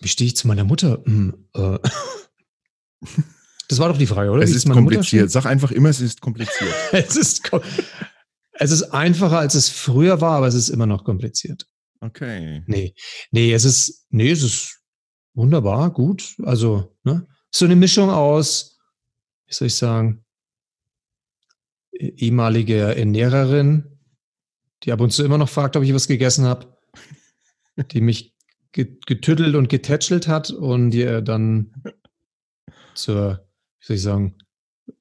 Wie stehe ich zu meiner Mutter? Hm, äh. Das war doch die Frage, oder? Es Wie ist kompliziert. Sag einfach immer, es ist kompliziert. Es ist, kom- es ist einfacher, als es früher war, aber es ist immer noch kompliziert. Okay. Nee, nee, es ist, nee, es ist wunderbar, gut. Also, ne? So eine Mischung aus, wie soll ich sagen, eh- ehemalige Ernährerin, die ab und zu immer noch fragt, ob ich was gegessen habe, die mich ge- getüttelt und getätschelt hat und die er dann zur, wie soll ich sagen,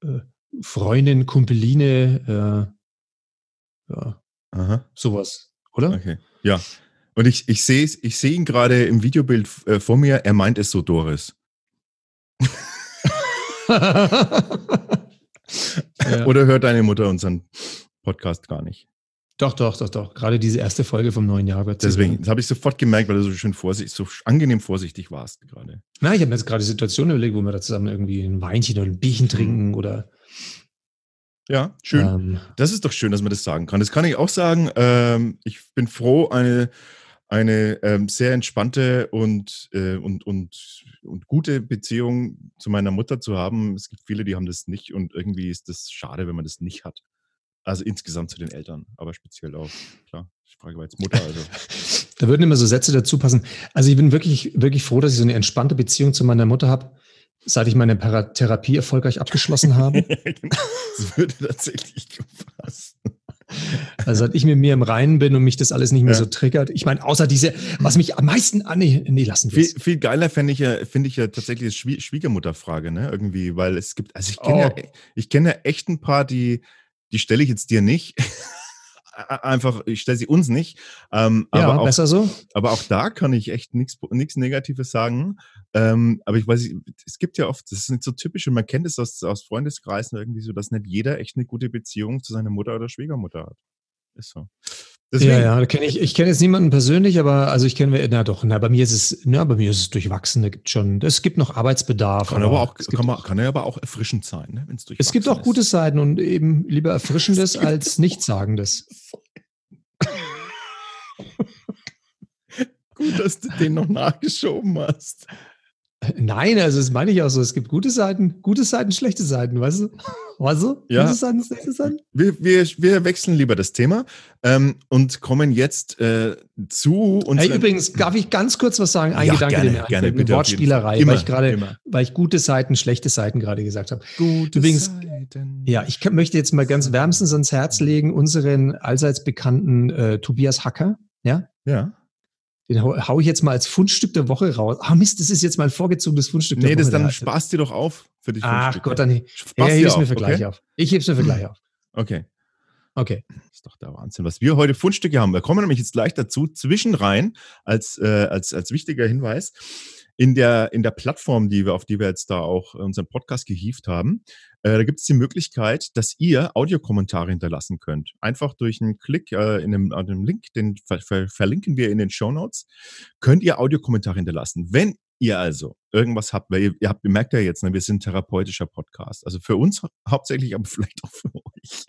äh, Freundin, Kumpeline, äh, ja, Aha. sowas, oder? Okay. Ja. Und ich, ich sehe ich seh ihn gerade im Videobild äh, vor mir. Er meint es so, Doris. ja. Oder hört deine Mutter unseren Podcast gar nicht? Doch, doch, doch, doch. Gerade diese erste Folge vom neuen Jahr wird Deswegen, das habe ich sofort gemerkt, weil du so schön vorsichtig, so angenehm vorsichtig warst gerade. Na, ich habe mir jetzt gerade Situationen überlegt, wo wir da zusammen irgendwie ein Weinchen oder ein Bierchen trinken oder. Ja, schön. Ähm, Das ist doch schön, dass man das sagen kann. Das kann ich auch sagen. Ähm, ich bin froh, eine, eine ähm, sehr entspannte und, äh, und, und, und gute Beziehung zu meiner Mutter zu haben. Es gibt viele, die haben das nicht und irgendwie ist das schade, wenn man das nicht hat. Also insgesamt zu den Eltern, aber speziell auch, klar. Die Frage war jetzt Mutter, also. da würden immer so Sätze dazu passen. Also ich bin wirklich, wirklich froh, dass ich so eine entspannte Beziehung zu meiner Mutter habe, seit ich meine Therapie erfolgreich abgeschlossen habe. das würde tatsächlich gepasst. Also seit ich mit mir im Reinen bin und mich das alles nicht mehr Ja. so triggert. Ich meine, außer diese, was mich am meisten an nee, nee, lassen will. Viel, viel geiler finde ich ja, finde ich ja tatsächlich die Schwie Schwiegermutterfrage, ne? Irgendwie, weil es gibt, also ich kenne Oh. ja, ich kenne ja echt ein paar, die, die stelle ich jetzt dir nicht. Einfach, ich stelle sie uns nicht. Ähm, Ja, aber, auch, besser so. aber auch da kann ich echt nichts Negatives sagen. Ähm, aber ich weiß, es gibt ja oft, das ist nicht so typisch und man kennt es aus, aus Freundeskreisen irgendwie so, dass nicht jeder echt eine gute Beziehung zu seiner Mutter oder Schwiegermutter hat. Ist so. Ja, ja, da kenn ich, ich kenne jetzt niemanden persönlich, aber also ich kenne, na doch, na, bei mir ist es, na, bei mir ist es durchwachsen, da gibt schon, es gibt noch Arbeitsbedarf. Kann aber auch, kann, man, kann ja aber auch erfrischend sein, ne? wenn es es gibt auch gute Seiten und eben lieber Erfrischendes als Nichtssagendes. Gut, dass du den noch nachgeschoben hast. Nein, also das meine ich auch so. Es gibt gute Seiten, gute Seiten, schlechte Seiten, weißt du? Weißt du? Ja. Gute Seiten, schlechte Seiten. Wir, wir, wir wechseln lieber das Thema ähm, und kommen jetzt äh, zu Hey, übrigens, darf ich ganz kurz was sagen? Ein Ja, Gedanke, gerne, mir gerne, bitte, Wortspielerei. Immer, weil ich gerade, weil ich gute Seiten, schlechte Seiten gerade gesagt habe. Gute Übrigens, Zeiten. Ja, ich möchte jetzt mal ganz wärmstens ans Herz legen, unseren allseits bekannten äh, Tobias Hacker. Ja, Ja. Den hau, ich jetzt mal als Fundstück der Woche raus. Ah, Mist, das ist jetzt mein vorgezogenes Fundstück der Nee, Woche. das dann der- spaß dir doch auf für die Ach. Gott, dann Spaß ja, dir heb's mir für gleich okay? auf. Ich heb's mir für gleich auf. Okay. Okay. Das ist doch der Wahnsinn, was wir heute Fundstücke haben. Wir kommen nämlich jetzt gleich dazu, zwischenrein, als, äh, als, als wichtiger Hinweis. In der, in der Plattform, die wir, auf die wir jetzt da auch unseren Podcast gehievt haben, äh, da gibt es die Möglichkeit, dass ihr Audiokommentare hinterlassen könnt. Einfach durch einen Klick äh, in einem, einem Link, den ver ver verlinken wir in den Show Notes, könnt ihr Audiokommentare hinterlassen. Wenn ihr also irgendwas habt, weil ihr, ihr habt, ihr merkt ja jetzt, ne, wir sind ein therapeutischer Podcast. Also für uns hau- hauptsächlich, aber vielleicht auch für euch.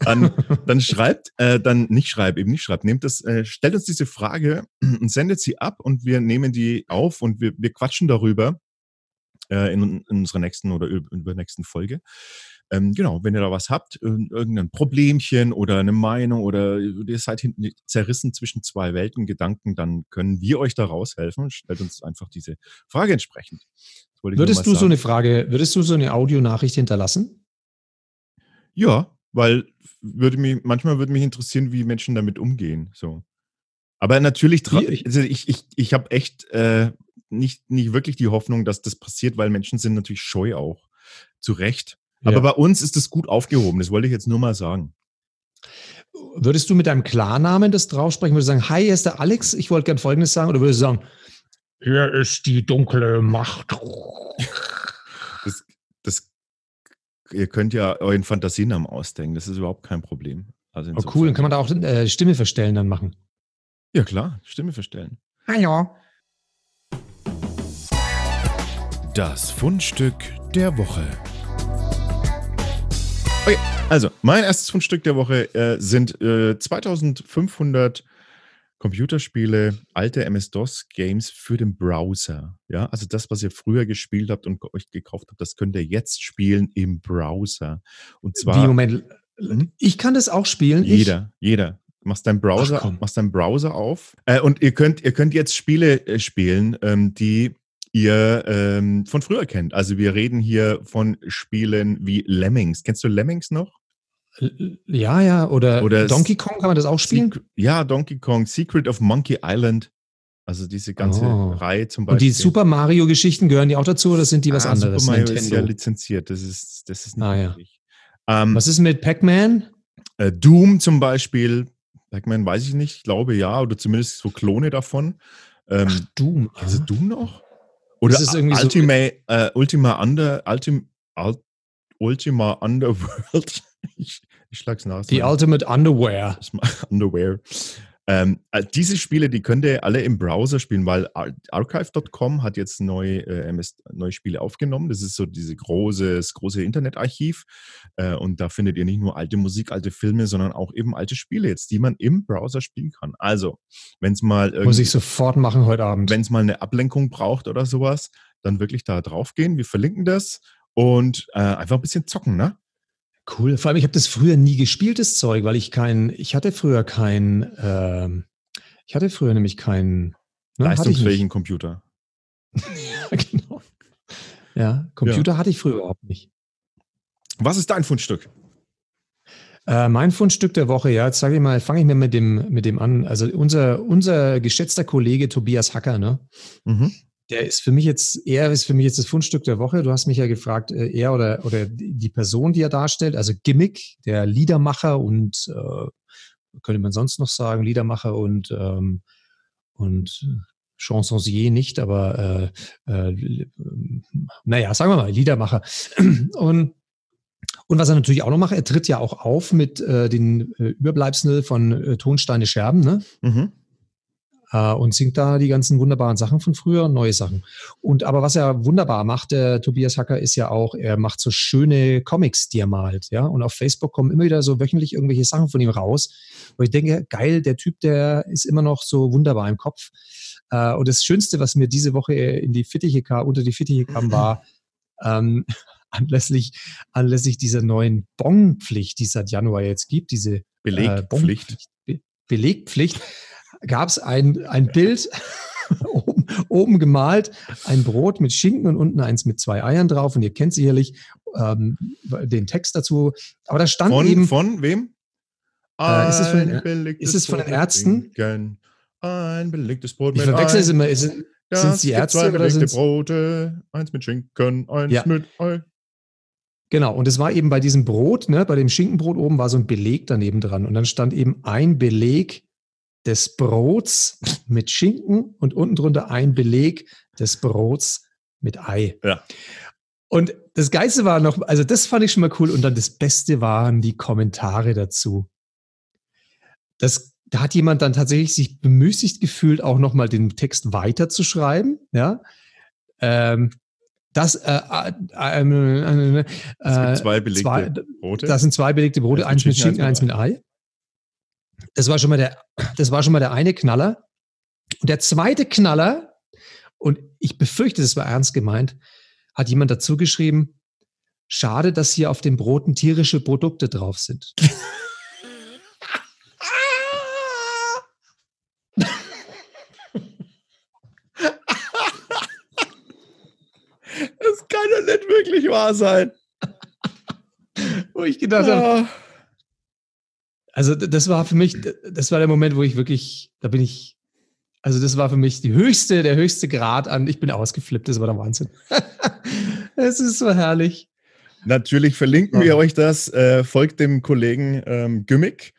Dann, dann schreibt, äh, dann nicht schreibt, eben nicht schreibt, nehmt das, äh, stellt uns diese Frage und sendet sie ab und wir nehmen die auf und wir, wir quatschen darüber äh, in, in unserer nächsten oder über- übernächsten Folge. Ähm, genau, wenn ihr da was habt, ir- irgendein Problemchen oder eine Meinung oder ihr seid hinten zerrissen zwischen zwei Welten, Gedanken, dann können wir euch da raushelfen. Stellt uns einfach diese Frage entsprechend. Würdest du so sagen. eine Frage, würdest du so eine Audionachricht hinterlassen? Ja, weil würde mich, manchmal würde mich interessieren, wie Menschen damit umgehen. So. Aber natürlich, also ich, ich, ich habe echt äh, nicht, nicht wirklich die Hoffnung, dass das passiert, weil Menschen sind natürlich scheu auch. Zu Recht. Aber Ja. bei uns ist das gut aufgehoben. Das wollte ich jetzt nur mal sagen. Würdest du mit deinem Klarnamen das draufsprechen? Würdest du sagen, hi, hier ist der Alex, ich wollte gern Folgendes sagen? Oder würdest du sagen, hier ist die dunkle Macht? Das, das, ihr könnt ja euren Fantasienamen ausdenken. Das ist überhaupt kein Problem. Also Oh, cool, dann kann man da auch äh, Stimme verstellen dann machen. Ja, klar. Stimme verstellen. Hallo. Das Fundstück der Woche. Okay, also mein erstes Fundstück der Woche äh, sind äh, 2500 Computerspiele, alte MS-DOS-Games für den Browser. Ja, also das, was ihr früher gespielt habt und euch gekauft habt, das könnt ihr jetzt spielen im Browser. Und zwar Wie, Moment, Mhm. ich kann das auch spielen. jeder, jeder. Machst deinen Browser, machst deinen Browser auf äh, und ihr könnt, ihr könnt jetzt Spiele äh, spielen, ähm, die ihr ähm, von früher kennt. Also wir reden hier von Spielen wie Lemmings. Kennst du Lemmings noch? Ja, ja, oder, Oder Donkey Kong kann man das auch spielen? Secret, ja, Donkey Kong, Secret of Monkey Island. Also diese ganze Oh. Reihe zum Und die Beispiel. Super Mario-Geschichten gehören die auch dazu oder sind die was ah, anderes? Super Mario ist ja Nintendo. lizenziert. Das ist, das ist nicht Ah, ja. Ähm, Was ist mit Pac-Man? äh, Doom zum Beispiel. Pac-Man weiß ich nicht, ich glaube ja, oder zumindest so Klone davon. Ähm, Ach, Doom. kennst du ah. Doom noch? Oder ist irgendwie so- Ultima, äh, Ultima Under, Ultim, Ul- Ultima Underworld. ich, ich schlag's nach. Die Ultimate Underwear. Underwear. Ähm, äh, diese Spiele, die könnt ihr alle im Browser spielen, weil Ar Archive.com hat jetzt neue, äh, MS, neue Spiele aufgenommen. Das ist so dieses große, große Internetarchiv. Äh, und da findet ihr nicht nur alte Musik, alte Filme, sondern auch eben alte Spiele jetzt, die man im Browser spielen kann. Also, wenn es mal Muss ich sofort machen heute Abend. wenn es mal eine Ablenkung braucht oder sowas, dann wirklich da drauf gehen. Wir verlinken das und äh, einfach ein bisschen zocken, ne? Cool. Vor allem, ich habe das früher nie gespielt, das Zeug, weil ich kein, ich hatte früher kein, ähm, ich hatte früher nämlich keinen ne, Leistungsfähigen Computer. Ja, genau. Ja, Computer hatte ich früher überhaupt nicht. Was ist dein Fundstück? Äh, mein Fundstück der Woche, ja, jetzt sage ich mal, fange ich mir mit dem, mit dem an. Also unser, unser geschätzter Kollege Tobias Hacker, ne? Mhm. Der ist für mich jetzt, er ist für mich jetzt das Fundstück der Woche. Du hast mich ja gefragt, äh, er oder, oder die Person, die er darstellt, also Gimmick, der Liedermacher und äh, könnte man sonst noch sagen, Liedermacher und, ähm, und Chansonnier nicht, aber äh, äh, naja, sagen wir mal, Liedermacher. Und, und was er natürlich auch noch macht, er tritt ja auch auf mit äh, den äh, Überbleibseln von äh, Tonsteine Scherben, ne? Mhm. Äh, und singt da die ganzen wunderbaren Sachen von früher, neue Sachen. Und aber was er wunderbar macht, der Tobias Hacker, ist ja auch, er macht so schöne Comics, die er malt, ja. Und auf Facebook kommen immer wieder so wöchentlich irgendwelche Sachen von ihm raus, wo ich denke, geil, der Typ, der ist immer noch so wunderbar im Kopf. Äh, und das Schönste, was mir diese Woche in die Fittiche kam, unter die Fittiche kam, war ähm, anlässlich, anlässlich dieser neuen Bonpflicht, die es seit Januar jetzt gibt, diese Belegpflicht. Äh, Belegpflicht, gab es ein, ein Bild oben, oben gemalt, ein Brot mit Schinken und unten eins mit zwei Eiern drauf. Und ihr kennt sicherlich ähm, den Text dazu. Aber da stand Von, eben. von wem? Äh, ist es von den- ist es von den Ärzten? Schinken, Ein belegtes Brot Ich mit verwechsel es immer. Ist, sind's die Ärzte zwei oder Brote, eins mit Schinken, eins Ja. mit Ei. Genau, und es war eben bei diesem Brot, ne, bei dem Schinkenbrot oben war so ein Beleg daneben dran. Und dann stand eben ein Beleg des Brots mit Schinken und unten drunter ein Beleg des Brots mit Ei. Ja. Und das Geilste war noch, also das fand ich schon mal cool. Und dann das Beste waren die Kommentare dazu. Das, da hat jemand dann tatsächlich sich bemüßigt gefühlt, auch nochmal den Text weiterzuschreiben. Ja. Ähm, das, äh, äh, äh, äh, äh, zwei belegte zwei, Brote. das sind zwei belegte Brote, Eins mit Schinken, eins mit Ei. Das war schon mal der, das war schon mal der eine Knaller. Und der zweite Knaller, und ich befürchte, das war ernst gemeint, hat jemand dazu geschrieben, schade, dass hier auf den Broten tierische Produkte drauf sind. Das kann doch nicht wirklich wahr sein. Wo ich gedacht habe, Ah. Also das war für mich, das war der Moment, wo ich wirklich, da bin ich, also das war für mich die höchste, der höchste Grad an, ich bin ausgeflippt, das war der Wahnsinn. Es ist so herrlich. Natürlich verlinken Ja. wir euch das. Äh, folgt dem Kollegen ähm, Gimmick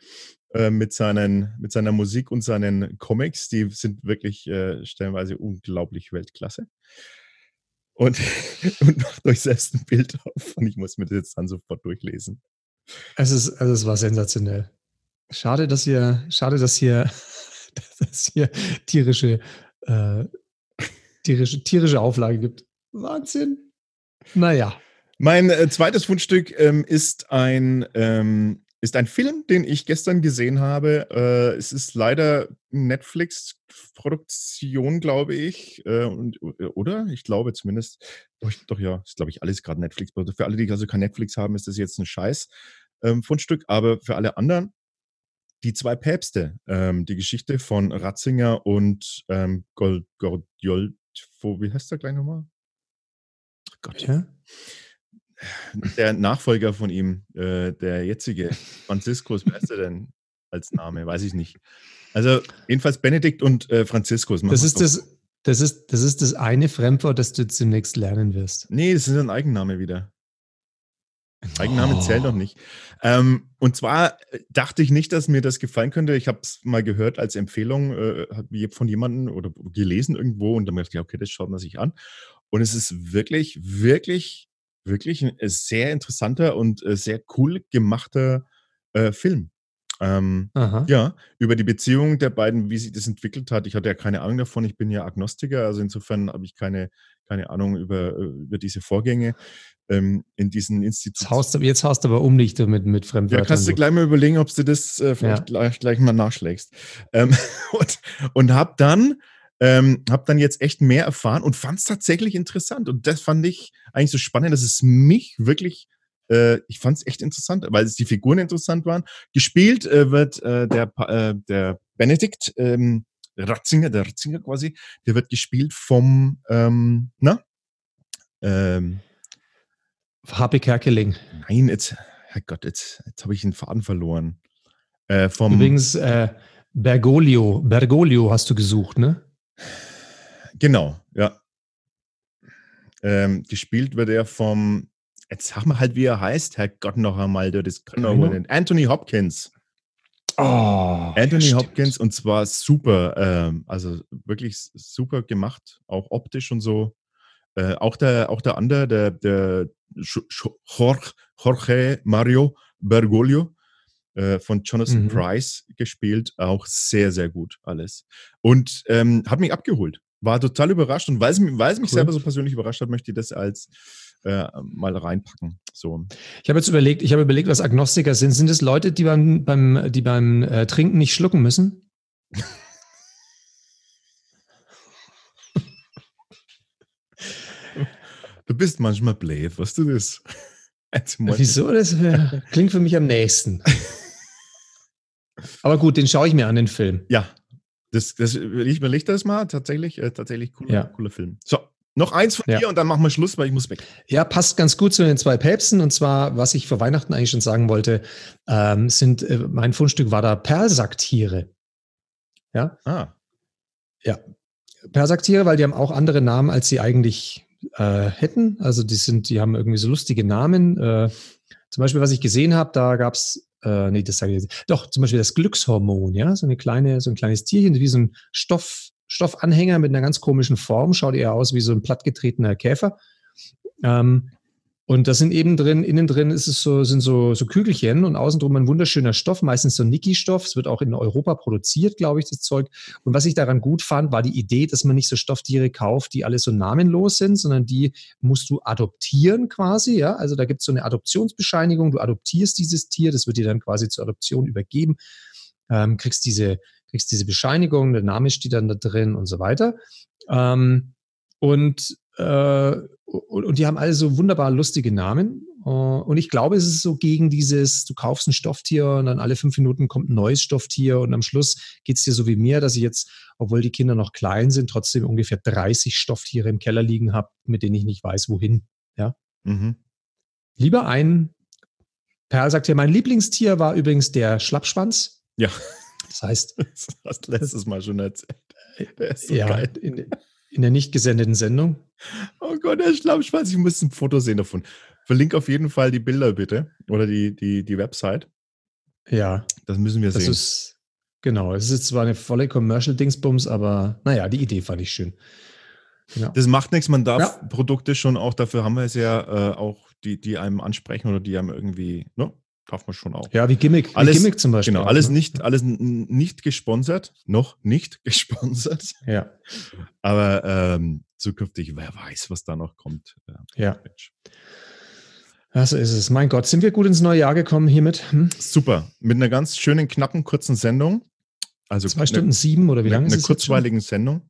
äh, mit, seinen, mit seiner Musik und seinen Comics. Die sind wirklich äh, stellenweise unglaublich Weltklasse. Und, und macht euch selbst ein Bild auf. Und ich muss mir das jetzt dann sofort durchlesen. Es ist, also es war sensationell. Schade, dass hier, schade, dass hier, dass hier tierische, äh, tierische, tierische Auflage gibt. Wahnsinn. Naja. Mein äh, zweites Fundstück ähm, ist, ein, ähm, ist ein Film, den ich gestern gesehen habe. Äh, es ist leider Netflix-Produktion, glaube ich. Äh, und, oder? Ich glaube zumindest. Doch, doch ja, ist, glaube ich, alles gerade Netflix. Für alle, die also kein Netflix haben, ist das jetzt ein Scheiß ähm, Fundstück. Aber für alle anderen, die zwei Päpste. Ähm, die Geschichte von Ratzinger und ähm, Gol Gordiolfo. Wie heißt der gleich nochmal? Gott, Ja. der Nachfolger von ihm, äh, der jetzige, Franziskus, wer ist der denn als Name? Weiß ich nicht. Also jedenfalls Benedikt und äh, Franziskus. Das ist das, das ist, das ist das eine Fremdwort, das du demnächst lernen wirst. Nee, das ist ein Eigenname wieder. Eigenname zählt noch nicht. Ähm, und zwar äh, dachte ich nicht, dass mir das gefallen könnte. Ich habe es mal gehört als Empfehlung äh, je- von jemandem oder gelesen irgendwo und dann dachte ich, okay, das schaut man sich an. Und es ist wirklich, wirklich, wirklich ein äh, sehr interessanter und äh, sehr cool gemachter äh, Film. Ähm, ja, über die Beziehung der beiden, wie sich das entwickelt hat. Ich hatte ja keine Ahnung davon. Ich bin ja Agnostiker, also insofern habe ich keine, keine Ahnung über, äh, über diese Vorgänge ähm, in diesen Jetzt haust, du, jetzt haust du aber um dich mit, mit Ja, Fremdwörtern. kannst du gleich mal überlegen, ob du das äh, vielleicht Ja. gleich, gleich mal nachschlägst. Ähm, und und habe dann, ähm, hab dann jetzt echt mehr erfahren und fand es tatsächlich interessant. Und das fand ich eigentlich so spannend, dass es mich wirklich, äh, ich fand es echt interessant, weil es die Figuren interessant waren. Gespielt äh, wird äh, der, äh, der Benedikt ähm, Ratzinger, der Ratzinger quasi, der wird gespielt vom, ähm, na? Ähm, HP Kerkeling. Nein, jetzt, Herrgott, jetzt, jetzt habe ich den Faden verloren. Äh, vom, Übrigens, äh, Bergoglio. Bergoglio hast du gesucht, ne? Genau, ja. Ähm, gespielt wird er vom, jetzt sag mal halt, wie er heißt, Herrgott noch einmal, das kann doch wohl nicht. Anthony Hopkins. Oh, Anthony ja, Hopkins und zwar super, ähm, also wirklich super gemacht, auch optisch und so. Äh, auch der, auch der andere, der, der Jorge, Jorge Mario Bergoglio, äh, von Jonathan Mhm. Price gespielt. Auch sehr, sehr gut alles. Und ähm, hat mich abgeholt. War total überrascht. Und weil es, weil es mich Cool. selber so persönlich überrascht hat, möchte ich das als äh, mal reinpacken. So. Ich habe jetzt überlegt, ich habe überlegt, was Agnostiker sind. Sind es Leute, die beim, beim, die beim äh, Trinken nicht schlucken müssen? Du bist manchmal blöd, weißt du das? Wieso? Das äh, klingt für mich am nächsten. Aber gut, den schaue ich mir an, den Film. Ja, das, das, ich überlege das mal. Tatsächlich, äh, tatsächlich cooler, Ja. cooler Film. So, noch eins von Ja. dir und dann machen wir Schluss, weil ich muss weg. Ja, passt ganz gut zu den zwei Päpsten. Und zwar, was ich vor Weihnachten eigentlich schon sagen wollte, ähm, sind, äh, mein Fundstück war da Persacktiere. Ja, Ah, Persacktiere, weil die haben auch andere Namen, als sie eigentlich äh, hätten. Also die sind, die haben irgendwie so lustige Namen. Äh, zum Beispiel, was ich gesehen habe, da gab es, äh, nee, das sage ich jetzt. Doch, zum Beispiel das Glückshormon, ja, so eine kleine, so ein kleines Tierchen, wie so ein Stoff, Stoffanhänger mit einer ganz komischen Form, schaut eher aus wie so ein plattgetretener Käfer. Ähm, und das sind eben drin, innen drin ist es so, sind so, so Kügelchen und außen drum ein wunderschöner Stoff, meistens so Niki-Stoff. Es wird auch in Europa produziert, glaube ich, das Zeug. Und was ich daran gut fand, war die Idee, dass man nicht so Stofftiere kauft, die alle so namenlos sind, sondern die musst du adoptieren quasi. Ja, also da gibt es so eine Adoptionsbescheinigung. Du adoptierst dieses Tier, das wird dir dann quasi zur Adoption übergeben. Ähm, kriegst diese, kriegst diese Bescheinigung, der Name steht dann da drin und so weiter. Ähm, und, äh, und, und die haben alle so wunderbar lustige Namen. Äh, Und ich glaube, es ist so gegen dieses, du kaufst ein Stofftier und dann alle fünf Minuten kommt ein neues Stofftier und am Schluss geht es dir so wie mir, dass ich jetzt, obwohl die Kinder noch klein sind, trotzdem ungefähr 30 Stofftiere im Keller liegen habe, mit denen ich nicht weiß, wohin. mhm. Lieber ein, Perl sagt ja, mein Lieblingstier war übrigens der Schlappschwanz. Ja. Das heißt, Das hast du letztes Mal schon erzählt. So ja, in, in der nicht gesendeten Sendung. Oh Gott, der Schlammschwanz. Ich muss ein Foto sehen davon. Verlink auf jeden Fall die Bilder bitte. Oder die, die, die Website. Ja, Das müssen wir das sehen. ist, genau, es ist zwar eine volle Commercial-Dingsbums, aber naja, die Idee fand ich schön. Genau. Das macht nichts, man darf Ja. Produkte schon auch, dafür haben wir es ja äh, auch, die, die einem ansprechen oder die einem irgendwie, ne? Darf man schon auch. Ja, wie Gimmick, Alles- wie Gimmick zum Beispiel. Genau, auch, alles ne? nicht, alles nicht gesponsert, noch nicht gesponsert, Ja, aber ähm, zukünftig, wer weiß, was da noch kommt. Ja, ja. Mensch. Ja, so ist es. Mein Gott, sind wir gut ins neue Jahr gekommen hiermit? Hm? Super, mit einer ganz schönen, knappen, kurzen Sendung. Also Zwei Stunden sieben oder wie eine, lange ist eine es jetzt schon? kurzweiligen Sendung.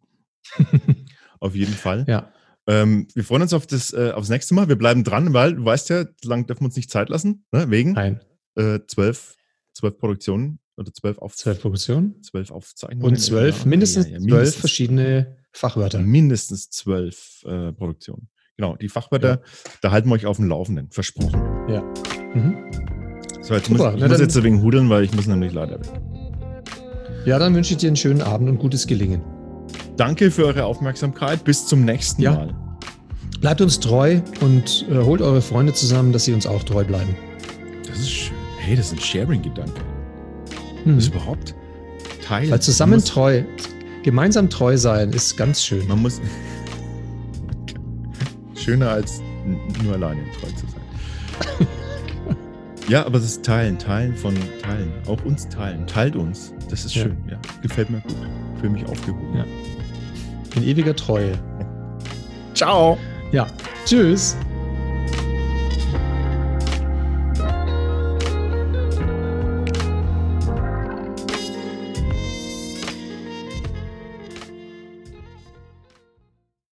Auf jeden Fall. Ja, Ähm, wir freuen uns auf das, äh, aufs nächste Mal. Wir bleiben dran, weil du weißt ja, lang dürfen wir uns nicht Zeit lassen, ne? wegen nein, äh, zwölf, zwölf Produktionen oder zwölf, auf, zwölf Produktionen zwölf Aufzeichnungen. und zwölf, Ja, mindestens ja, ja, zwölf mindestens, verschiedene Fachwörter. mindestens zwölf äh, Produktionen. Genau, die Fachwörter, da halten wir euch auf dem Laufenden, versprochen. Ja. Mhm. So, jetzt Super, muss, ich muss jetzt ein wenig hudeln, weil ich muss nämlich leider weg. Ja, dann wünsche ich dir einen schönen Abend und gutes Gelingen. Danke für eure Aufmerksamkeit. Bis zum nächsten Ja. Mal. Bleibt uns treu und äh, holt eure Freunde zusammen, dass sie uns auch treu bleiben. Das ist schön. Hey, das ist ein Sharing-Gedanke. Mhm. Das ist überhaupt Teil. Weil zusammen treu, gemeinsam treu sein, ist ganz schön. man muss schöner als nur alleine treu zu sein. ja, aber das ist Teilen, Teilen von Teilen. Auch uns teilen. Teilt uns. Das ist Ja. schön. Ja. Gefällt mir gut. Fühle mich aufgehoben. Ja. In ewiger Treue. Ciao. Ja. Tschüss.